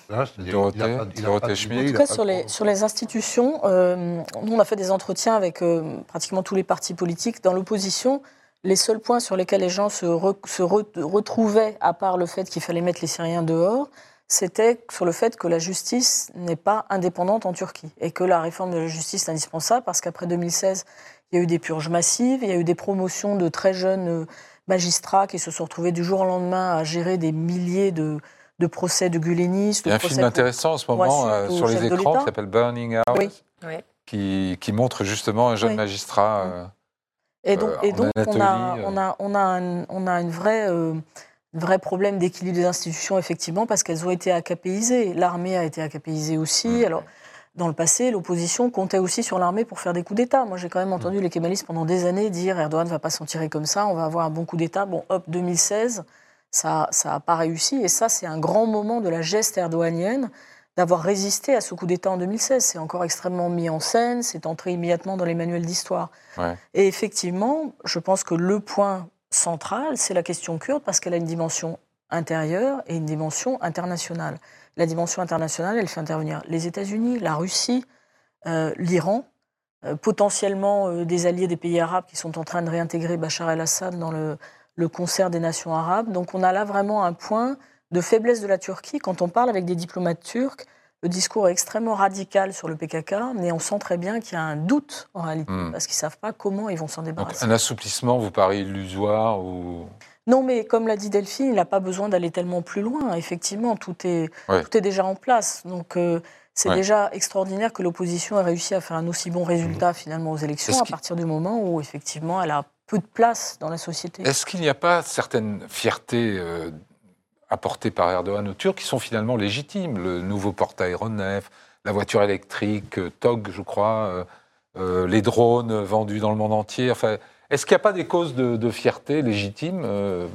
Là, Dorothée, il a pas- il a Dorothée pas d'idée, Schmitt. En tout cas, sur les, programme. sur les institutions, euh, nous, on a fait des entretiens avec euh, pratiquement tous les partis politiques. Dans l'opposition, les seuls points sur lesquels les gens se, re- se re- retrouvaient, à part le fait qu'il fallait mettre les Syriens dehors, c'était sur le fait que la justice n'est pas indépendante en Turquie et que la réforme de la justice est indispensable parce qu'après 2016, il y a eu des purges massives, il y a eu des promotions de très jeunes euh, magistrats qui se sont retrouvés du jour au lendemain à gérer des milliers de, de procès de gulenistes. Il y a un film intéressant en ce moment euh, sur les écrans qui s'appelle Burning Oui. Oui. Qui, qui montre justement un jeune Oui. magistrat. euh, Et donc, euh, et en donc on, a, on, a, on, a un, on a une vraie, euh, vrai problème d'équilibre des institutions, effectivement, parce qu'elles ont été acapéisées. L'armée a été acapéisée aussi. Mmh. Alors, dans le passé, l'opposition comptait aussi sur l'armée pour faire des coups d'État. Moi, j'ai quand même Mmh. entendu les kémalistes pendant des années dire Erdogan ne va pas s'en tirer comme ça, on va avoir un bon coup d'État. Bon, hop, 2016, ça n'a pas réussi. Et ça, c'est un grand moment de la geste erdoganienne d'avoir résisté à ce coup d'État en 2016. C'est encore extrêmement mis en scène, c'est entré immédiatement dans les manuels d'histoire. Ouais. Et effectivement, je pense que le point central, c'est la question kurde, parce qu'elle a une dimension intérieure et une dimension internationale. La dimension internationale, elle fait intervenir les États-Unis, la Russie, euh, l'Iran, euh, potentiellement euh, des alliés des pays arabes qui sont en train de réintégrer Bachar el-Assad dans le concert des nations arabes. Donc on a là vraiment un point de faiblesse de la Turquie. Quand on parle avec des diplomates turcs, le discours est extrêmement radical sur le PKK, mais on sent très bien qu'il y a un doute en réalité, Hmm. parce qu'ils ne savent pas comment ils vont s'en donc débarrasser. un assouplissement vous paraît illusoire ou? Non, mais comme l'a dit Delphine, il n'a pas besoin d'aller tellement plus loin. Effectivement, tout est, Ouais. tout est déjà en place. Donc, euh, c'est Ouais. déjà extraordinaire que l'opposition ait réussi à faire un aussi bon résultat finalement aux élections à partir du moment où, effectivement, elle a peu de place dans la société. Est-ce qu'il n'y a pas certaines fiertés euh, apportées par Erdogan aux Turcs qui sont finalement légitimes Le nouveau porte-aéronef, la voiture électrique, euh, TOG, je crois, euh, euh, les drones vendus dans le monde entier. Enfin, est-ce qu'il n'y a pas des causes de, de fierté légitimes euh,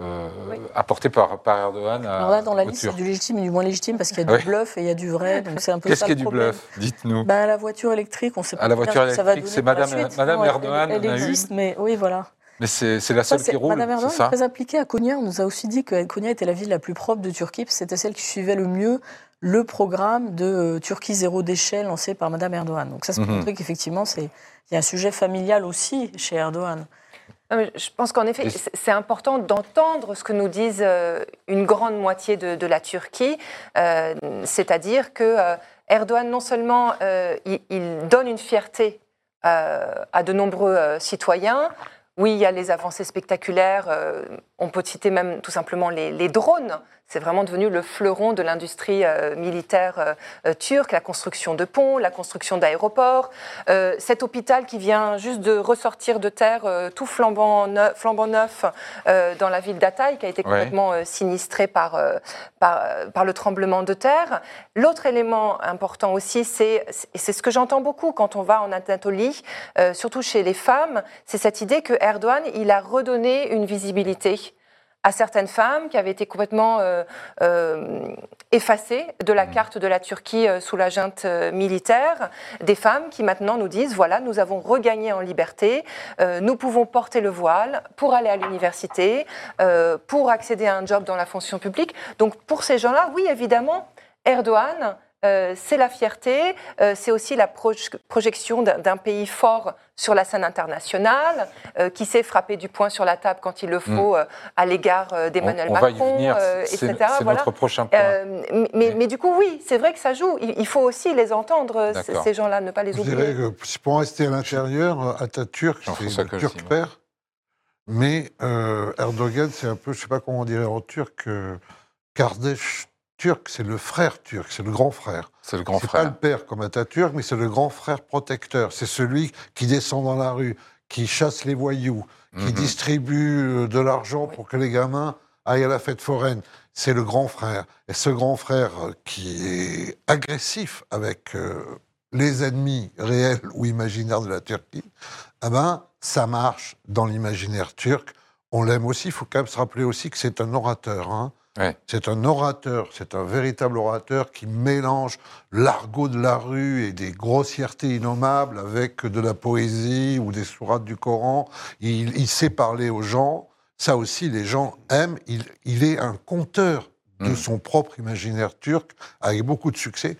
euh, Oui. apportées par, par Erdogan à, Alors là, dans la liste, y Turcs du légitime et du moins légitime parce qu'il y a Ouais. du bluff et il y a du vrai. Donc, c'est un peu Qu'est-ce ça qui est le du bluff? Dites-nous. Ben, la voiture électrique, on ne sait pas Ah, la très bien voiture électrique, c'est la Madame- Non, Erdogan Elle, existe, mais oui, voilà. Mais c'est c'est la seule qui roule, Madame Erdogan c'est est ça très impliquée à Konya. On nous a aussi dit que Konya était la ville la plus propre de Turquie, c'était celle qui suivait le mieux le programme de euh, Turquie zéro déchet lancé par Madame Erdogan. Donc ça, c'est pour Mhm. montrer qu'effectivement, c'est il y a un sujet familial aussi chez Erdogan. Mais Je pense qu'en effet, Et- c'est important d'entendre ce que nous disent euh, une grande moitié de, de la Turquie, euh, c'est-à-dire que euh, Erdogan, non seulement euh, il, il donne une fierté euh, à de nombreux euh, citoyens, oui, il y a les avancées spectaculaires, euh, on peut citer même tout simplement les, les drones. C'est vraiment devenu le fleuron de l'industrie euh, militaire euh, euh, turque, la construction de ponts, la construction d'aéroports, cet hôpital qui vient juste de ressortir de terre tout flambant neuf, flambant neuf dans la ville d'Ataï, qui a été Ouais. complètement euh, sinistré par, par, par le tremblement de terre. L'autre élément important aussi, c'est et c'est ce que j'entends beaucoup quand on va en Anatolie, euh, surtout chez les femmes, c'est cette idée que Erdogan, il a redonné une visibilité à certaines femmes qui avaient été complètement euh, euh, effacées de la carte de la Turquie euh, sous la junte militaire, des femmes qui maintenant nous disent, voilà, nous avons regagné en liberté, euh, nous pouvons porter le voile pour aller à l'université, pour accéder à un job dans la fonction publique. Donc pour ces gens-là, oui, évidemment, Erdogan, euh, c'est la fierté, euh, c'est aussi la proj- projection d'un pays fort sur la scène internationale, euh, qui sait frapper du poing sur la table quand il le faut euh, à l'égard euh, d'Emmanuel on, on va y Macron, euh, etc. c'est Voilà. notre prochain point. Euh, mais, mais- mais du coup, oui, c'est vrai que ça joue. Il, il faut aussi les entendre, ces gens-là, ne pas les Je oublier. dirais que pour rester à l'intérieur, Atatürk, c'est le turc père. Mais euh, Erdogan, c'est un peu, je ne sais pas comment on dirait en turc, euh, Kardeş turc, c'est le frère turc, c'est le grand frère. C'est le grand C'est pas le frère. père comme Atatürk, mais c'est le grand frère protecteur. C'est celui qui descend dans la rue, qui chasse les voyous, qui Mhm. distribue euh, de l'argent pour que les gamins aillent à la fête foraine. C'est le grand frère. Et ce grand frère euh, qui est agressif avec euh, les ennemis réels ou imaginaires de la Turquie, eh ben, ça marche dans l'imaginaire turc. On l'aime aussi. Il faut quand même se rappeler aussi que c'est un orateur. hein. Ouais. C'est un orateur, c'est un véritable orateur qui mélange l'argot de la rue et des grossièretés innommables avec de la poésie ou des sourates du Coran. Il, il sait parler aux gens. Ça aussi, les gens aiment. Il, il est un conteur de Mm. son propre imaginaire turc avec beaucoup de succès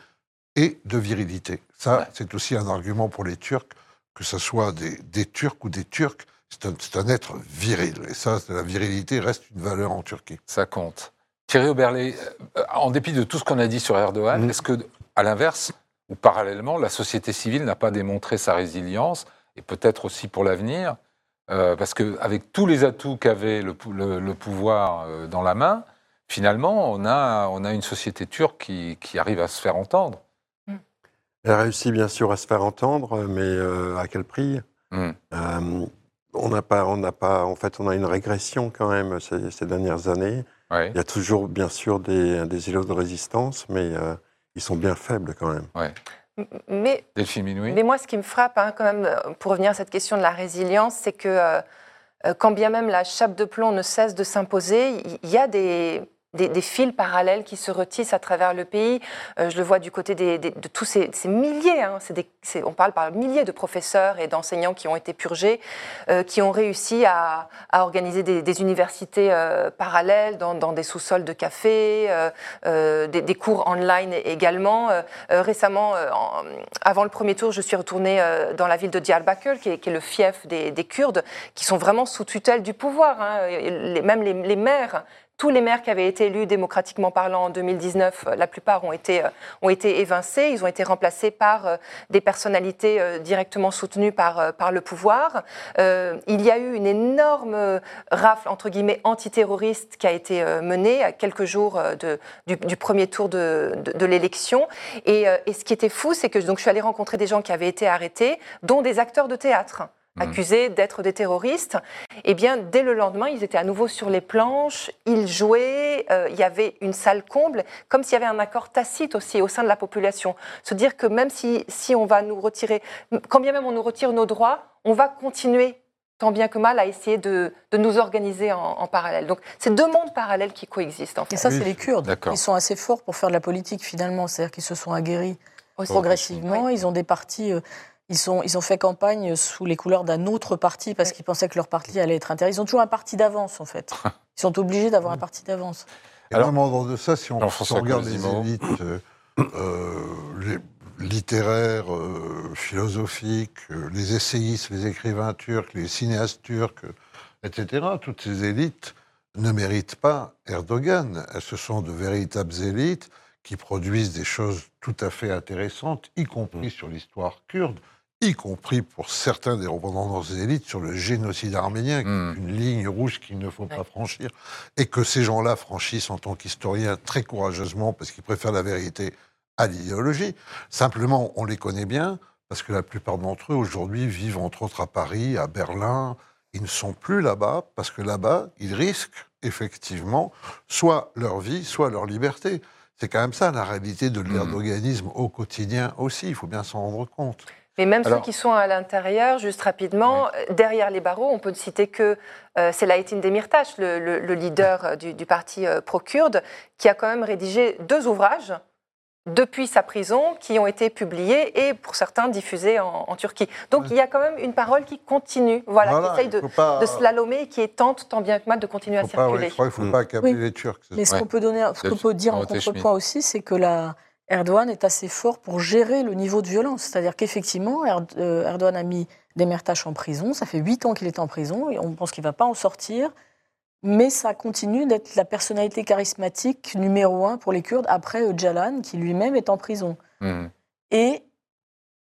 et de virilité. Ça, Ouais. c'est aussi un argument pour les Turcs, que ce soit des, des Turcs ou des Turcs. C'est un, c'est un être viril. Et ça, la virilité reste une valeur en Turquie. Ça compte. Thierry Oberlé, euh, en dépit de tout ce qu'on a dit sur Erdogan, Mm. est-ce que, à l'inverse, ou parallèlement, la société civile n'a pas démontré sa résilience, et peut-être aussi pour l'avenir euh, Parce qu'avec tous les atouts qu'avait le, pou- le- le pouvoir euh, dans la main, finalement, on a, on a une société turque qui, qui arrive à se faire entendre. Elle réussit bien sûr à se faire entendre, mais euh, à quel prix? Mm. Euh, On n'a pas, on n'a pas, en fait, on a une régression quand même ces, ces dernières années. Ouais. Il y a toujours bien sûr des, des îlots de résistance, mais euh, ils sont bien faibles quand même. Mais Delphine Minouy Mais moi, ce qui me frappe, hein, quand même, euh, pour revenir à cette question de la résilience, c'est que euh, quand bien même la chape de plomb ne cesse de s'imposer, il il y a des, des, des fils parallèles qui se retissent à travers le pays. Euh, je le vois du côté des- des- de tous ces, ces milliers, hein, des- on parle par milliers de professeurs et d'enseignants qui ont été purgés, euh, qui ont réussi à, à organiser des, universités euh, parallèles dans, dans des sous-sols de café, euh, euh, des, cours online également. Euh, récemment, en- avant le premier tour, je suis retournée dans la ville de Diyarbakir, qui est, qui est le fief des, des Kurdes, qui sont vraiment sous tutelle du pouvoir. hein. Les- même les, les maires, tous les maires qui avaient été élus démocratiquement parlant en 2019, euh, la plupart ont été, euh, ont été évincés. Ils ont été remplacés par euh, des personnalités directement soutenues par, par le pouvoir. Il y a eu une énorme rafle, entre guillemets, antiterroriste qui a été menée à quelques jours du, premier tour de, de, de l'élection. Et, et ce qui était fou, c'est que donc, je suis allée rencontrer des gens qui avaient été arrêtés, dont des acteurs de théâtre Mhm. accusés d'être des terroristes. Et bien, dès le lendemain, ils étaient à nouveau sur les planches, ils jouaient, euh, il y avait une salle comble, comme s'il y avait un accord tacite aussi au sein de la population. Se dire que même si, si on va nous retirer, quand bien même on nous retire nos droits, on va continuer tant bien que mal à essayer de, de nous organiser en, en parallèle. Donc, c'est deux mondes parallèles qui coexistent, en fait. Et ça, c'est les Kurdes. d'accord. Ils sont assez forts pour faire de la politique, finalement. C'est-à-dire qu'ils se sont aguerris Aussi. progressivement. Ils ont des partis. Ils, sont, ils ont fait campagne sous les couleurs d'un autre parti parce qu'ils pensaient que leur parti allait être intéressant. Ils ont toujours un parti d'avance, en fait. Ils sont obligés d'avoir un parti d'avance. Et Alors- même en dehors de ça, si on, si Jean-François on regarde les élites euh, euh, les littéraires, euh, philosophiques, euh, les essayistes, les écrivains turcs, les cinéastes turcs, etc., toutes ces élites ne méritent pas Erdogan. Elles, ce sont de véritables élites qui produisent des choses tout à fait intéressantes, y compris sur l'histoire kurde, y compris pour certains des représentants de ces élites sur le génocide arménien, qui Mm. est une ligne rouge qu'il ne faut pas franchir, et que ces gens-là franchissent en tant qu'historiens très courageusement parce qu'ils préfèrent la vérité à l'idéologie. Simplement, on les connaît bien parce que la plupart d'entre eux aujourd'hui vivent entre autres à Paris, à Berlin. Ils ne sont plus là-bas parce que là-bas, ils risquent effectivement soit leur vie, soit leur liberté. C'est quand même ça la réalité de l'erdoganisme au quotidien aussi, il faut bien s'en rendre compte. Mais même Alors- ceux qui sont à l'intérieur, juste rapidement, euh, derrière les barreaux, on peut ne citer que euh, Selahattin Demirtas, le, le- le leader euh, du, du parti euh, pro-kurde, qui a quand même rédigé deux ouvrages depuis sa prison qui ont été publiés et pour certains diffusés en, en Turquie. Donc il y a quand même une parole qui continue, voilà, qui essaye de, faut pas, de slalomer et qui est tente tant bien que mal de continuer à pas, circuler. je crois qu'il ne faut Mm. pas accabler Oui. les Turcs. c'est Mais ce Ouais. qu'on peut, donner, ce qu'on Delphine peut dire en contrepoint aussi, c'est que la, Erdogan est assez fort pour gérer le niveau de violence. C'est-à-dire qu'effectivement, euh, Erdogan a mis Demirtas en prison. Ça fait huit ans qu'il est en prison et on pense qu'il ne va pas en sortir. Mais ça continue d'être la personnalité charismatique numéro un pour les Kurdes après Öcalan, qui lui-même est en prison. Hmm. Et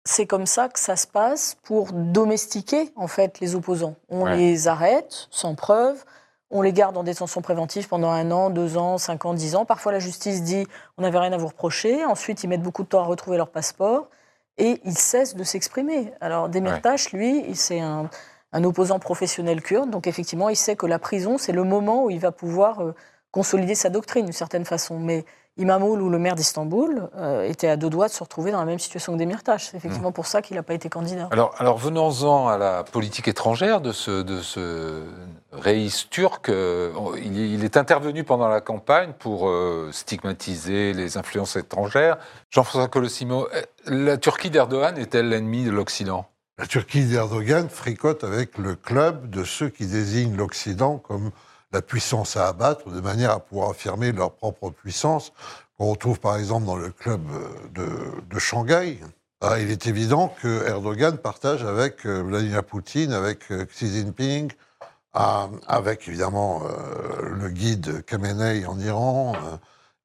c'est comme ça que ça se passe pour domestiquer en fait les opposants. On Ouais. les arrête sans preuve, on les garde en détention préventive pendant un an, deux ans, cinq ans, dix ans. Parfois la justice dit on n'avait rien à vous reprocher. Ensuite ils mettent beaucoup de temps à retrouver leur passeport et ils cessent de s'exprimer. Alors Demirtas, lui, c'est un, un opposant professionnel kurde, donc effectivement il sait que la prison c'est le moment où il va pouvoir euh, consolider sa doctrine d'une certaine façon. Mais Imamoul ou le maire d'Istanbul euh, était à deux doigts de se retrouver dans la même situation que Demirtas. C'est effectivement pour ça qu'il n'a pas été candidat. Alors, alors venons-en à la politique étrangère de ce, de ce reis turc. Euh, Il, il est intervenu pendant la campagne pour euh, stigmatiser les influences étrangères. Jean-François Colossimo, euh, la Turquie d'Erdogan est-elle l'ennemi de l'Occident? La Turquie d'Erdogan fricote avec le club de ceux qui désignent l'Occident comme la puissance à abattre, de manière à pouvoir affirmer leur propre puissance, qu'on retrouve par exemple dans le club euh, de, Shanghai. Ah, il est évident que Erdogan partage avec euh, Vladimir Poutine, avec euh, Xi Jinping, à- avec évidemment le guide Khamenei en Iran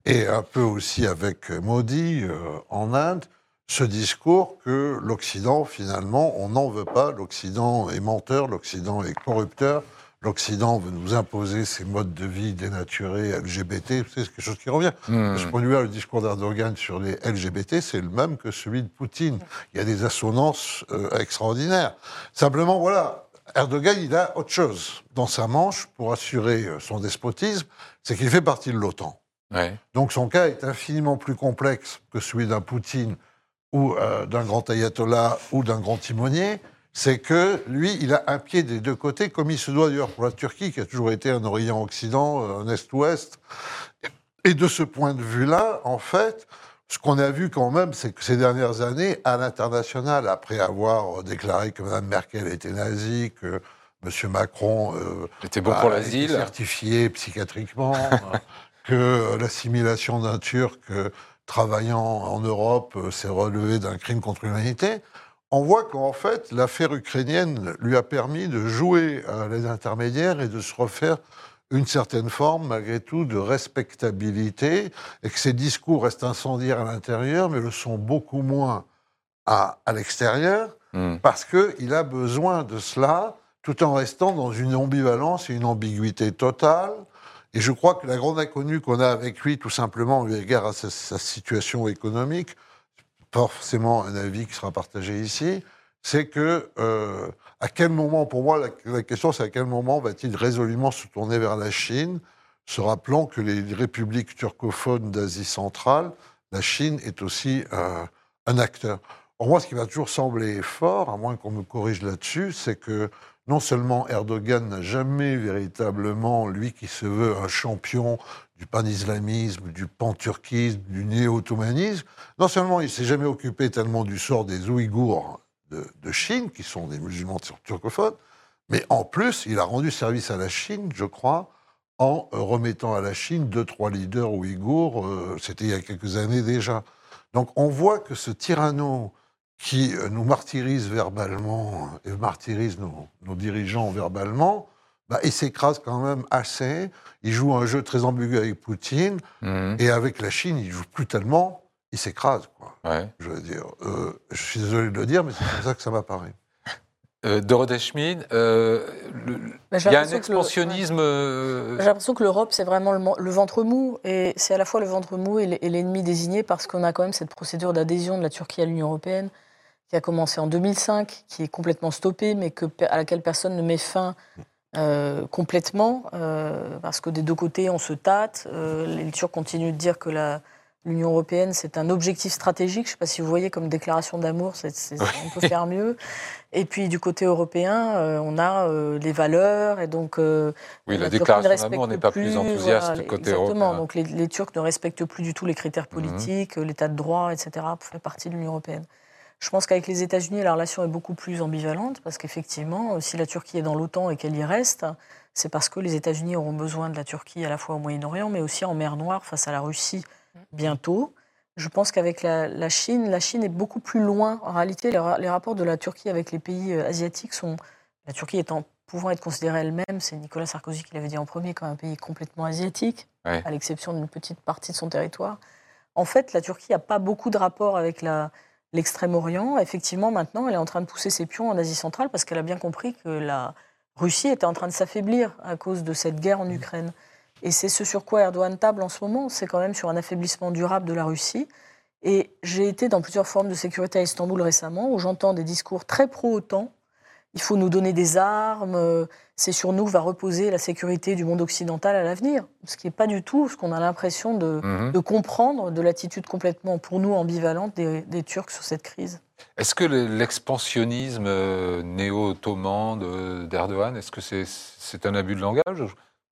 et un peu aussi avec Modi en Inde, ce discours que l'Occident, finalement, on n'en veut pas, l'Occident est menteur, l'Occident est corrupteur, l'Occident veut nous imposer ses modes de vie dénaturés, LGBT, c'est quelque chose qui revient. Hmm. De ce point de vue-là, le discours d'Erdogan sur les LGBT, c'est le même que celui de Poutine. Il y a des assonances euh, extraordinaires. Simplement, voilà, Erdogan, il a autre chose dans sa manche pour assurer euh, son despotisme, c'est qu'il fait partie de l'OTAN. Ouais. Donc son cas est infiniment plus complexe que celui d'un Poutine ou euh, d'un grand ayatollah ou d'un grand timonier. C'est que lui, il a un pied des deux côtés, comme il se doit d'ailleurs pour la Turquie, qui a toujours été un Orient-Occident, euh, un Est-Ouest. Et de ce point de vue-là, en fait, ce qu'on a vu quand même, c'est que ces dernières années, à l'international, après avoir déclaré que Mme Merkel était nazie, que M. Macron euh, C'était bon pour l'asile. certifié psychiatriquement, que l'assimilation d'un Turc euh, travaillant en Europe euh, s'est relevée d'un crime contre l'humanité. On voit qu'en fait, l'affaire ukrainienne lui a permis de jouer à l'aide intermédiaire et de se refaire une certaine forme, malgré tout, de respectabilité, et que ses discours restent incendiaires à l'intérieur, mais le sont beaucoup moins à, à l'extérieur, Hmm. parce qu'il a besoin de cela, tout en restant dans une ambivalence et une ambiguïté totale. Et je crois que la grande inconnue qu'on a avec lui, tout simplement, eu égard à sa, sa situation économique, forcément un avis qui sera partagé ici, c'est que euh, à quel moment, pour moi, la, question c'est à quel moment va-t-il résolument se tourner vers la Chine, se rappelant que les républiques turcophones d'Asie centrale, la Chine est aussi euh, un acteur. Pour moi, ce qui va toujours sembler fort, à moins qu'on me corrige là-dessus, c'est que non seulement Erdogan n'a jamais véritablement, lui qui se veut un champion du pan-islamisme, du pan-turquisme, du néo-ottomanisme, non seulement il s'est jamais occupé tellement du sort des Ouïghours de, Chine, qui sont des musulmans turcophones, mais en plus, il a rendu service à la Chine, je crois, en euh, remettant à la Chine deux, trois leaders ouïghours, euh, c'était il y a quelques années déjà. Donc on voit que ce tyranno qui euh, nous martyrise verbalement et martyrise nos dirigeants verbalement, bah, il s'écrase quand même assez. Il joue un jeu très ambigu avec Poutine Hmm. et avec la Chine, il joue plus tellement. Il s'écrase, quoi. Ouais. Je veux dire, euh, je suis désolé de le dire, mais c'est comme ça que ça m'apparaît. Euh, Dorothée Schmid, euh, Bah, j'ai il y a un l'impression que le- expansionnisme. euh, J'ai l'impression que l'Europe, c'est vraiment le, ventre mou, et c'est à la fois le ventre mou et l'ennemi désigné, parce qu'on a quand même cette procédure d'adhésion de la Turquie à l'Union européenne, qui a commencé en 2005, qui est complètement stoppée, mais que, à laquelle personne ne met fin euh, complètement, euh, parce que des deux côtés, on se tâte. Euh, les Turcs continuent de dire que l'Union européenne, c'est un objectif stratégique. Je ne sais pas si vous voyez comme déclaration d'amour, on peut faire mieux. Et puis du côté européen, on a les valeurs, et donc oui, la déclaration d'amour n'est pas plus enthousiaste voilà, du côté exactement. européen. Mhm. Donc les, les Turcs ne respectent plus du tout les critères politiques, euh, l'état de droit, etc. pour faire partie de l'Union européenne. Je pense qu'avec les États-Unis, la relation est beaucoup plus ambivalente parce qu'effectivement, euh, si la Turquie est dans l'OTAN et qu'elle y reste, c'est parce que les États-Unis auront besoin de la Turquie à la fois au Moyen-Orient, mais aussi en mer Noire face à la Russie bientôt. Je pense qu'avec la, la Chine, la Chine est beaucoup plus loin. En réalité, les, ra- les rapports de la Turquie avec les pays euh, asiatiques sont. La Turquie étant, pouvant être considérée elle-même, c'est Nicolas Sarkozy qui l'avait dit en premier, comme un pays complètement asiatique, Ouais. à l'exception d'une petite partie de son territoire. En fait, la Turquie n'a pas beaucoup de rapports avec la- l'extrême-orient. Effectivement, maintenant, elle est en train de pousser ses pions en Asie centrale parce qu'elle a bien compris que la Russie était en train de s'affaiblir à cause de cette guerre en Ukraine. Et c'est ce sur quoi Erdogan table en ce moment, c'est quand même sur un affaiblissement durable de la Russie. Et j'ai été dans plusieurs formes de sécurité à Istanbul récemment, où j'entends des discours très pro-OTAN. Il faut nous donner des armes, euh, c'est sur nous que va reposer la sécurité du monde occidental à l'avenir. Ce qui n'est pas du tout ce qu'on a l'impression de, Mhm. de comprendre de l'attitude complètement, pour nous, ambivalente des, des Turcs sur cette crise. Est-ce que le- l'expansionnisme euh, néo-ottoman de- d'Erdogan, est-ce que c'est un abus de langage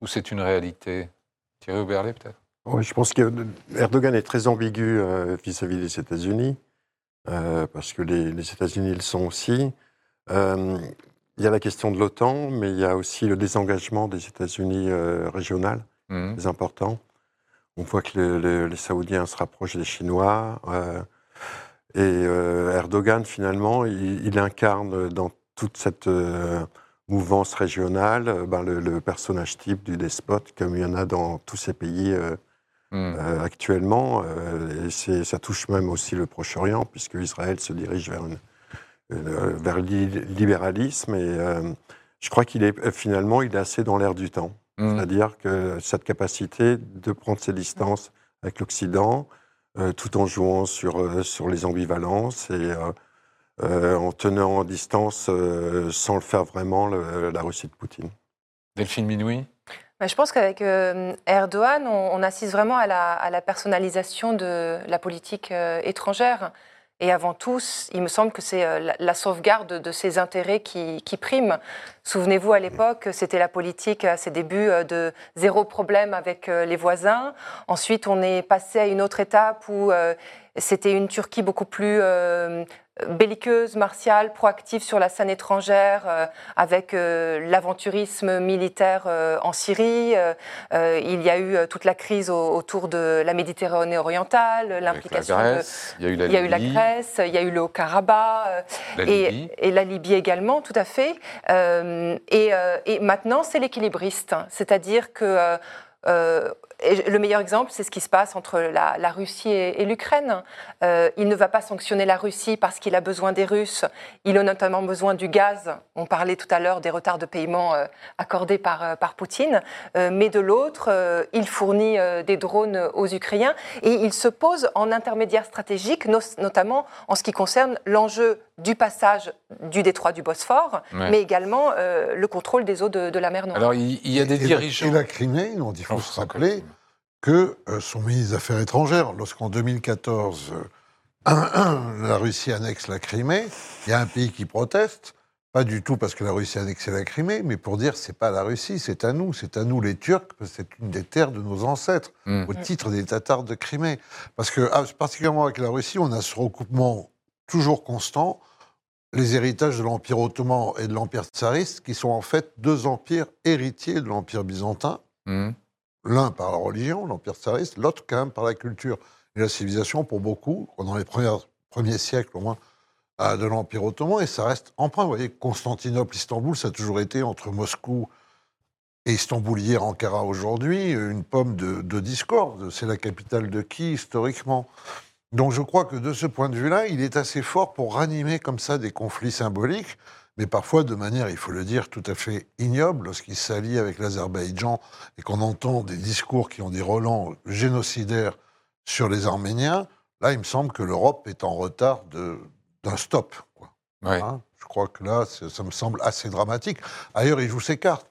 ou- c'est une réalité? Thierry Oberlé, peut-être Oui, je pense qu'Erdogan est très ambigu euh, vis-à-vis des États-Unis, euh, parce que les, les États-Unis le sont aussi. Euh, il y a la question de l'OTAN, mais il y a aussi le désengagement des États-Unis régional, Mhm. très important. On voit que le- le- les Saoudiens se rapprochent des Chinois. euh, et euh, Erdogan, finalement, il, il incarne dans toute cette euh, mouvance régionale, euh, ben, le, le personnage type du despote, comme il y en a dans tous ces pays euh, actuellement. et ça touche même aussi le Proche-Orient, puisque Israël se dirige vers, une- vers le li- libéralisme. Et euh, je crois qu'il est finalement, il est assez dans l'air du temps. Hmm. C'est-à-dire que cette capacité de prendre ses distances avec l'Occident, euh, tout en jouant sur, euh, sur les ambivalences et euh, euh, en tenant en distance euh, sans le faire vraiment le- la Russie de Poutine. Delphine Minoui? Ben, Je pense qu'avec euh, Erdogan, on, on assiste vraiment à la, à la personnalisation de la politique euh, étrangère. Et avant tout, il me semble que c'est euh, la, sauvegarde de ses intérêts qui, qui prime. Souvenez-vous, à l'époque, c'était la politique à ses débuts euh, de zéro problème avec euh, les voisins. Ensuite, on est passé à une autre étape où euh, c'était une Turquie beaucoup plus euh, belliqueuse, martiale, proactive sur la scène étrangère, euh, avec euh, l'aventurisme militaire en Syrie. Il y a eu toute la crise au- autour de la Méditerranée orientale, l'implication il y a eu la Il y a eu la Grèce, il y a eu le Haut-Karabakh, et, la Libye également, tout à fait. Et, et maintenant, c'est l'équilibriste. C'est-à-dire que euh, et le meilleur exemple, c'est ce qui se passe entre la, la Russie et, et l'Ukraine. Euh, il ne va pas sanctionner la Russie parce qu'il a besoin des Russes. Il a notamment besoin du gaz. On parlait tout à l'heure des retards de paiement euh, accordés par, euh, par Poutine. Euh, mais de l'autre, euh, il fournit euh, des drones aux Ukrainiens et il se pose en intermédiaire stratégique, no- notamment en ce qui concerne l'enjeu du passage du détroit du Bosphore, Ouais. mais également euh, le contrôle des eaux de, de la mer Noire. Alors, il, y a des Et la- dirigeants. Et la Crimée, dont il faut Jean-François se rappeler. Que euh, son ministre des Affaires étrangères, lorsqu'en 2014, euh, la Russie annexe la Crimée, il y a un pays qui proteste, pas du tout parce que la Russie a annexé la Crimée, mais pour dire c'est pas la Russie, c'est à nous, c'est à nous les Turcs, parce que c'est une des terres de nos ancêtres, Hmm. au titre des Tatars de Crimée. Parce que, ah, particulièrement avec la Russie, on a ce recoupement toujours constant, les héritages de l'Empire ottoman et de l'Empire tsariste, qui sont en fait deux empires héritiers de l'Empire byzantin, Hmm. L'un par la religion, l'Empire tsariste, l'autre quand même par la culture et la civilisation, pour beaucoup, pendant les premiers siècles au moins, euh, de l'Empire ottoman, et ça reste emprunt. Vous voyez, Constantinople, Istanbul, ça a toujours été entre Moscou et Istanbul hier, Ankara aujourd'hui, une pomme de, de discorde. C'est la capitale de qui, historiquement Donc je crois que de ce point de vue-là, il est assez fort pour ranimer comme ça des conflits symboliques, mais parfois de manière, il faut le dire, tout à fait ignoble, lorsqu'il s'allie avec l'Azerbaïdjan et qu'on entend des discours qui ont des relents génocidaires sur les Arméniens. Là, il me semble que l'Europe est en retard d'un stop. quoi. Ouais. Hein, je crois que là, ça me semble assez dramatique. Ailleurs, il joue ses cartes.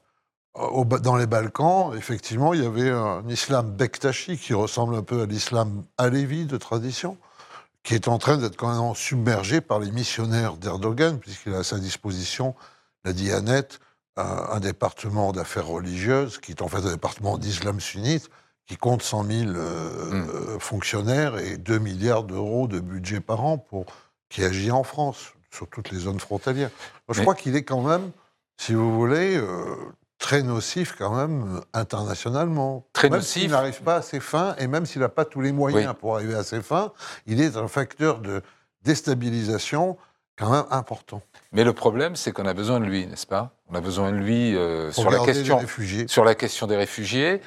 Au dans les Balkans, effectivement, il y avait un islam bektashi qui ressemble un peu à l'islam alévi de tradition, qui est en train d'être quand même submergé par les missionnaires d'Erdogan, puisqu'il a à sa disposition la Dianet, un, un département d'affaires religieuses, qui est en fait un département d'islam sunnite, qui compte 100 000 euh, Mm. fonctionnaires et 2 milliards d'euros de budget par an pour, qui agit en France, sur toutes les zones frontalières. Moi, je Mais- crois qu'il est quand même, si vous voulez, euh, très nocif quand même internationalement. Très même nocif. s'il n'arrive pas à ses fins, et même s'il n'a pas tous les moyens Oui. pour arriver à ses fins, il est un facteur de déstabilisation quand même important. Mais le problème, c'est qu'on a besoin de lui, n'est-ce pas? On a besoin de lui euh, sur, la question, sur la question des réfugiés.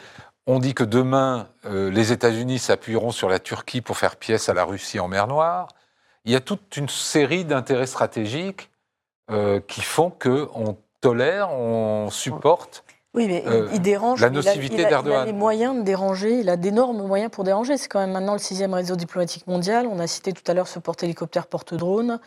On dit que demain, euh, les États-Unis s'appuieront sur la Turquie pour faire pièce à la Russie en mer Noire. Il y a toute une série d'intérêts stratégiques euh, qui font qu'on tolère, on supporte. Oui, mais il- Euh, il dérange. la nocivité il a- Il d'Erdogan. a les moyens de déranger, il a d'énormes moyens pour déranger. C'est quand même maintenant le sixième réseau diplomatique mondial. On a cité tout à l'heure ce porte-hélicoptère, porte-drone.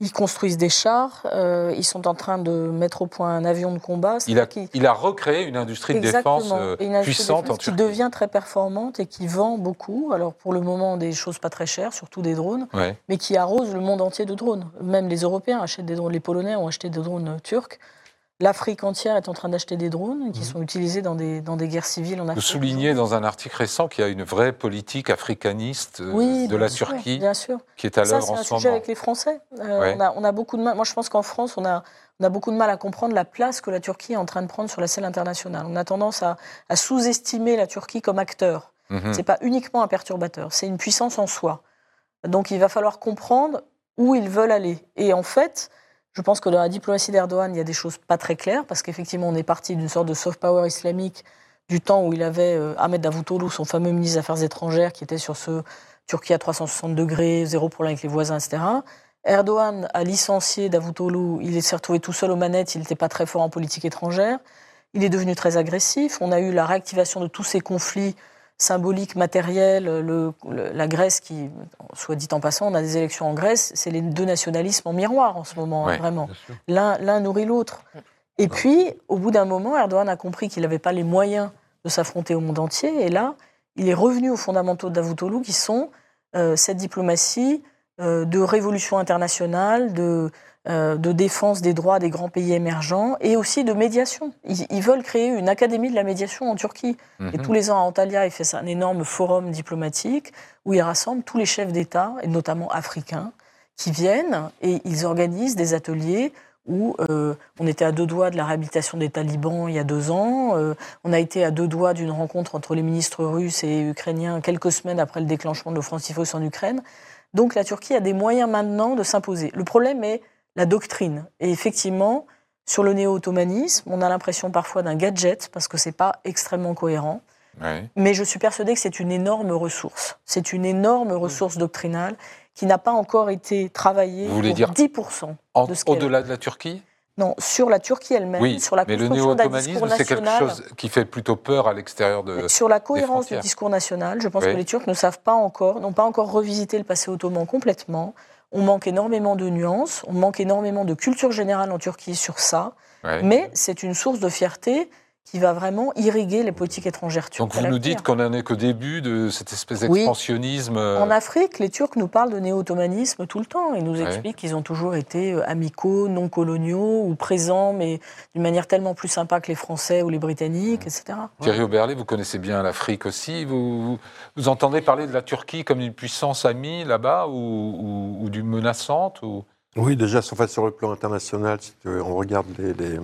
Ils construisent des chars. euh, ils sont en train de mettre au point un avion de combat. Il a, il a recréé une industrie de défense euh, Et une industrie de puissante en défense qui Turquie. devient très performante et qui vend beaucoup. Alors pour le moment, des choses pas très chères, surtout des drones, Ouais. mais qui arrose le monde entier de drones. Même les Européens achètent des drones. Les Polonais ont acheté des drones turcs. L'Afrique entière est en train d'acheter des drones qui sont utilisés dans des, dans des guerres civiles en Vous Afrique. soulignez dans un article récent qu'il y a une vraie politique africaniste euh, Oui, de la sûr, Turquie bien sûr. qui est à Ça, l'œuvre c'est en un ce sujet moment. avec les Français. Euh, Ouais. on, a, on a beaucoup de mal. Moi, je pense qu'en France, on a, on a beaucoup de mal à comprendre la place que la Turquie est en train de prendre sur la scène internationale. On a tendance à, à sous-estimer la Turquie comme acteur. Mhm. C'est pas uniquement un perturbateur, c'est une puissance en soi. Donc, il va falloir comprendre où ils veulent aller. Et en fait, Je pense que dans la diplomatie d'Erdogan, il y a des choses pas très claires, parce qu'effectivement, on est parti d'une sorte de soft power islamique du temps où il avait euh, Ahmed Davutoglu, son fameux ministre des Affaires étrangères, qui était sur ce Turquie à 360 degrés, zéro problème avec les voisins, etc. Erdogan a licencié Davutoglu, il s'est retrouvé tout seul aux manettes, il n'était pas très fort en politique étrangère. Il est devenu très agressif. On a eu la réactivation de tous ces conflits symboliques, matériels. Le, la Grèce, qui, soit dit en passant, on a des élections en Grèce, c'est les deux nationalismes en miroir en ce moment, hein, vraiment. L'un nourrit l'autre. Et puis, au bout d'un moment, Erdogan a compris qu'il n'avait pas les moyens de s'affronter au monde entier. Et là, il est revenu aux fondamentaux de Davutoglu, qui sont euh, cette diplomatie euh, de révolution internationale, de, de, défense des droits des grands pays émergents et aussi de médiation. Ils, veulent créer une académie de la médiation en Turquie. Et mhm. tous les ans à Antalya, il fait un énorme forum diplomatique où il rassemble tous les chefs d'État, et notamment africains, qui viennent et ils organisent des ateliers où euh, on était à deux doigts de la réhabilitation des talibans il y a deux ans. Euh, on a été à deux doigts d'une rencontre entre les ministres russes et ukrainiens quelques semaines après le déclenchement de l'offensive en Ukraine. Donc la Turquie a des moyens maintenant de s'imposer. Le problème est la doctrine. Et effectivement, sur le néo-ottomanisme, on a l'impression parfois d'un gadget parce que c'est pas extrêmement cohérent. Mais je suis persuadé que c'est une énorme ressource. C'est une énorme ressource doctrinale qui n'a pas encore été travaillée Vous voulez pour dire 10% de ce Au-delà de la Turquie? Non, sur la Turquie elle-même, oui, sur la mais le néo-ottomanisme, c'est quelque chose qui fait plutôt peur à l'extérieur de. Sur la cohérence du discours national, je pense que les Turcs ne savent pas encore, n'ont pas encore revisité le passé ottoman complètement. On manque énormément de nuances, on manque énormément de culture générale en Turquie sur ça. Mais c'est une source de fierté qui va vraiment irriguer les politiques étrangères turques. Donc vous nous dites qu'on n'en est qu'au début de cette espèce d'expansionnisme. Euh, en Afrique, les Turcs nous parlent de néo-ottomanisme tout le temps. Ils nous expliquent qu'ils ont toujours été euh, amicaux, non coloniaux ou présents, mais d'une manière tellement plus sympa que les Français ou les Britanniques, etc. Thierry Oberlé, vous connaissez bien l'Afrique aussi. Vous, vous, entendez parler de la Turquie comme une puissance amie là-bas ou, ou, d'une menaçante ou... Oui, déjà, sur le plan international, si on regarde les les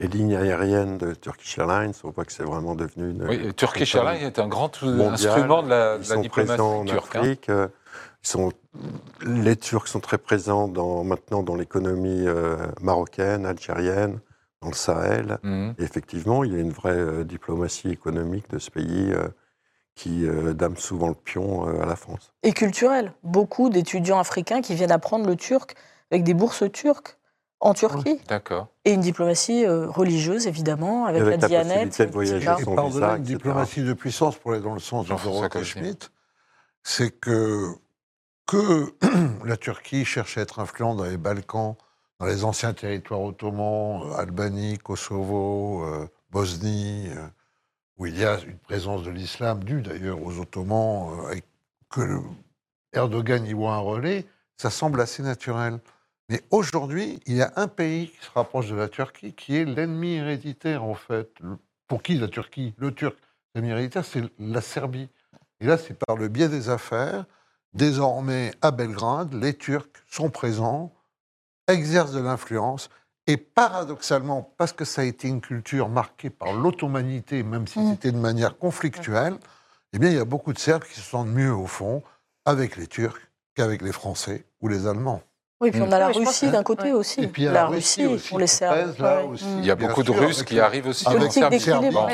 lignes aériennes de Turkish Airlines, on voit que c'est vraiment devenu une. Oui, Turkish Airlines est un grand instrument de la, de la diplomatie en turque. Hein. Afrique, euh, ils sont, les Turcs sont très présents dans, maintenant dans l'économie euh, marocaine, algérienne, dans le Sahel. Mhm. Et effectivement, il y a une vraie euh, diplomatie économique de ce pays qui dame souvent le pion à la France. Et culturelle. Beaucoup d'étudiants africains qui viennent apprendre le turc avec des bourses turques en Turquie. D'accord. Et une diplomatie euh, religieuse, évidemment, avec, la, Dianette. De voyager et par-delà une diplomatie de puissance, pour aller dans le sens de Dorothée Schmitt, c'est que, que la Turquie cherche à être influente dans les Balkans, dans les anciens territoires ottomans, euh, Albanie, Kosovo, euh, Bosnie, où il y a une présence de l'islam, due d'ailleurs aux Ottomans, et que Erdogan y voit un relais, ça semble assez naturel. Mais aujourd'hui, il y a un pays qui se rapproche de la Turquie, qui est l'ennemi héréditaire, en fait. Pour qui la Turquie? Le Turc, l'ennemi héréditaire, c'est la Serbie. Et là, c'est par le biais des affaires. Désormais, à Belgrade, les Turcs sont présents, exercent de l'influence. Et paradoxalement, parce que ça a été une culture marquée par l'ottomanité, même si mmh. c'était de manière conflictuelle, eh bien, il y a beaucoup de Serbes qui se sentent mieux, au fond, avec les Turcs qu'avec les Français ou les Allemands. Oui, puis on a la Russie d'un côté aussi. Et puis la, Russie, pour les Serbes. Il y a beaucoup de Russes qui arrivent aussi avec Serbie,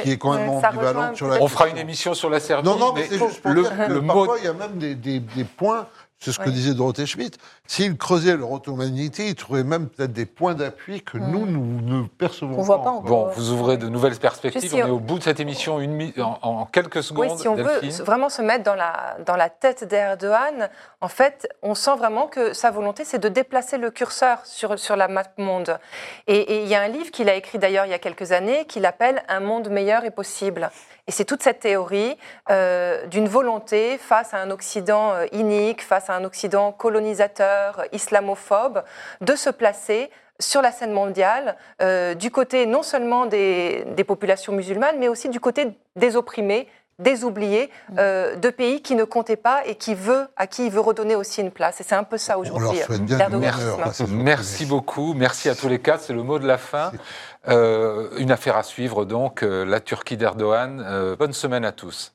qui est quand même ambivalente sur la On fera une émission sur la Serbie. Non, non, mais, c'est juste pour le, dire que parfois, il y a même des, des, des points c'est ce que disait Dorothée Schmitt. S'ils creusaient leur automanité, ils trouveraient même peut-être des points d'appui que nous, nous ne percevons on pas. Voit pas Bon, vous ouvrez de nouvelles perspectives. on est au bout de cette émission une, en, quelques secondes. Oui, si on veut vraiment se mettre dans la, dans la tête d'Erdogan, en fait, on sent vraiment que sa volonté, c'est de déplacer le curseur sur, sur la map monde. Et il y a un livre qu'il a écrit d'ailleurs il y a quelques années qu'il appelle Un monde meilleur est possible. Et c'est toute cette théorie euh, d'une volonté face à un Occident euh, inique, face à un Occident colonisateur, islamophobe, de se placer sur la scène mondiale, euh, du côté non seulement des, populations musulmanes, mais aussi du côté des opprimés, des oubliés, de pays qui ne comptaient pas et qui veut, à qui il veut redonner aussi une place. Et c'est un peu ça aujourd'hui. Merci, merci beaucoup. Merci à tous les quatre. C'est le mot de la fin. Euh, une affaire à suivre donc, euh, la Turquie d'Erdogan. Euh, bonne semaine à tous.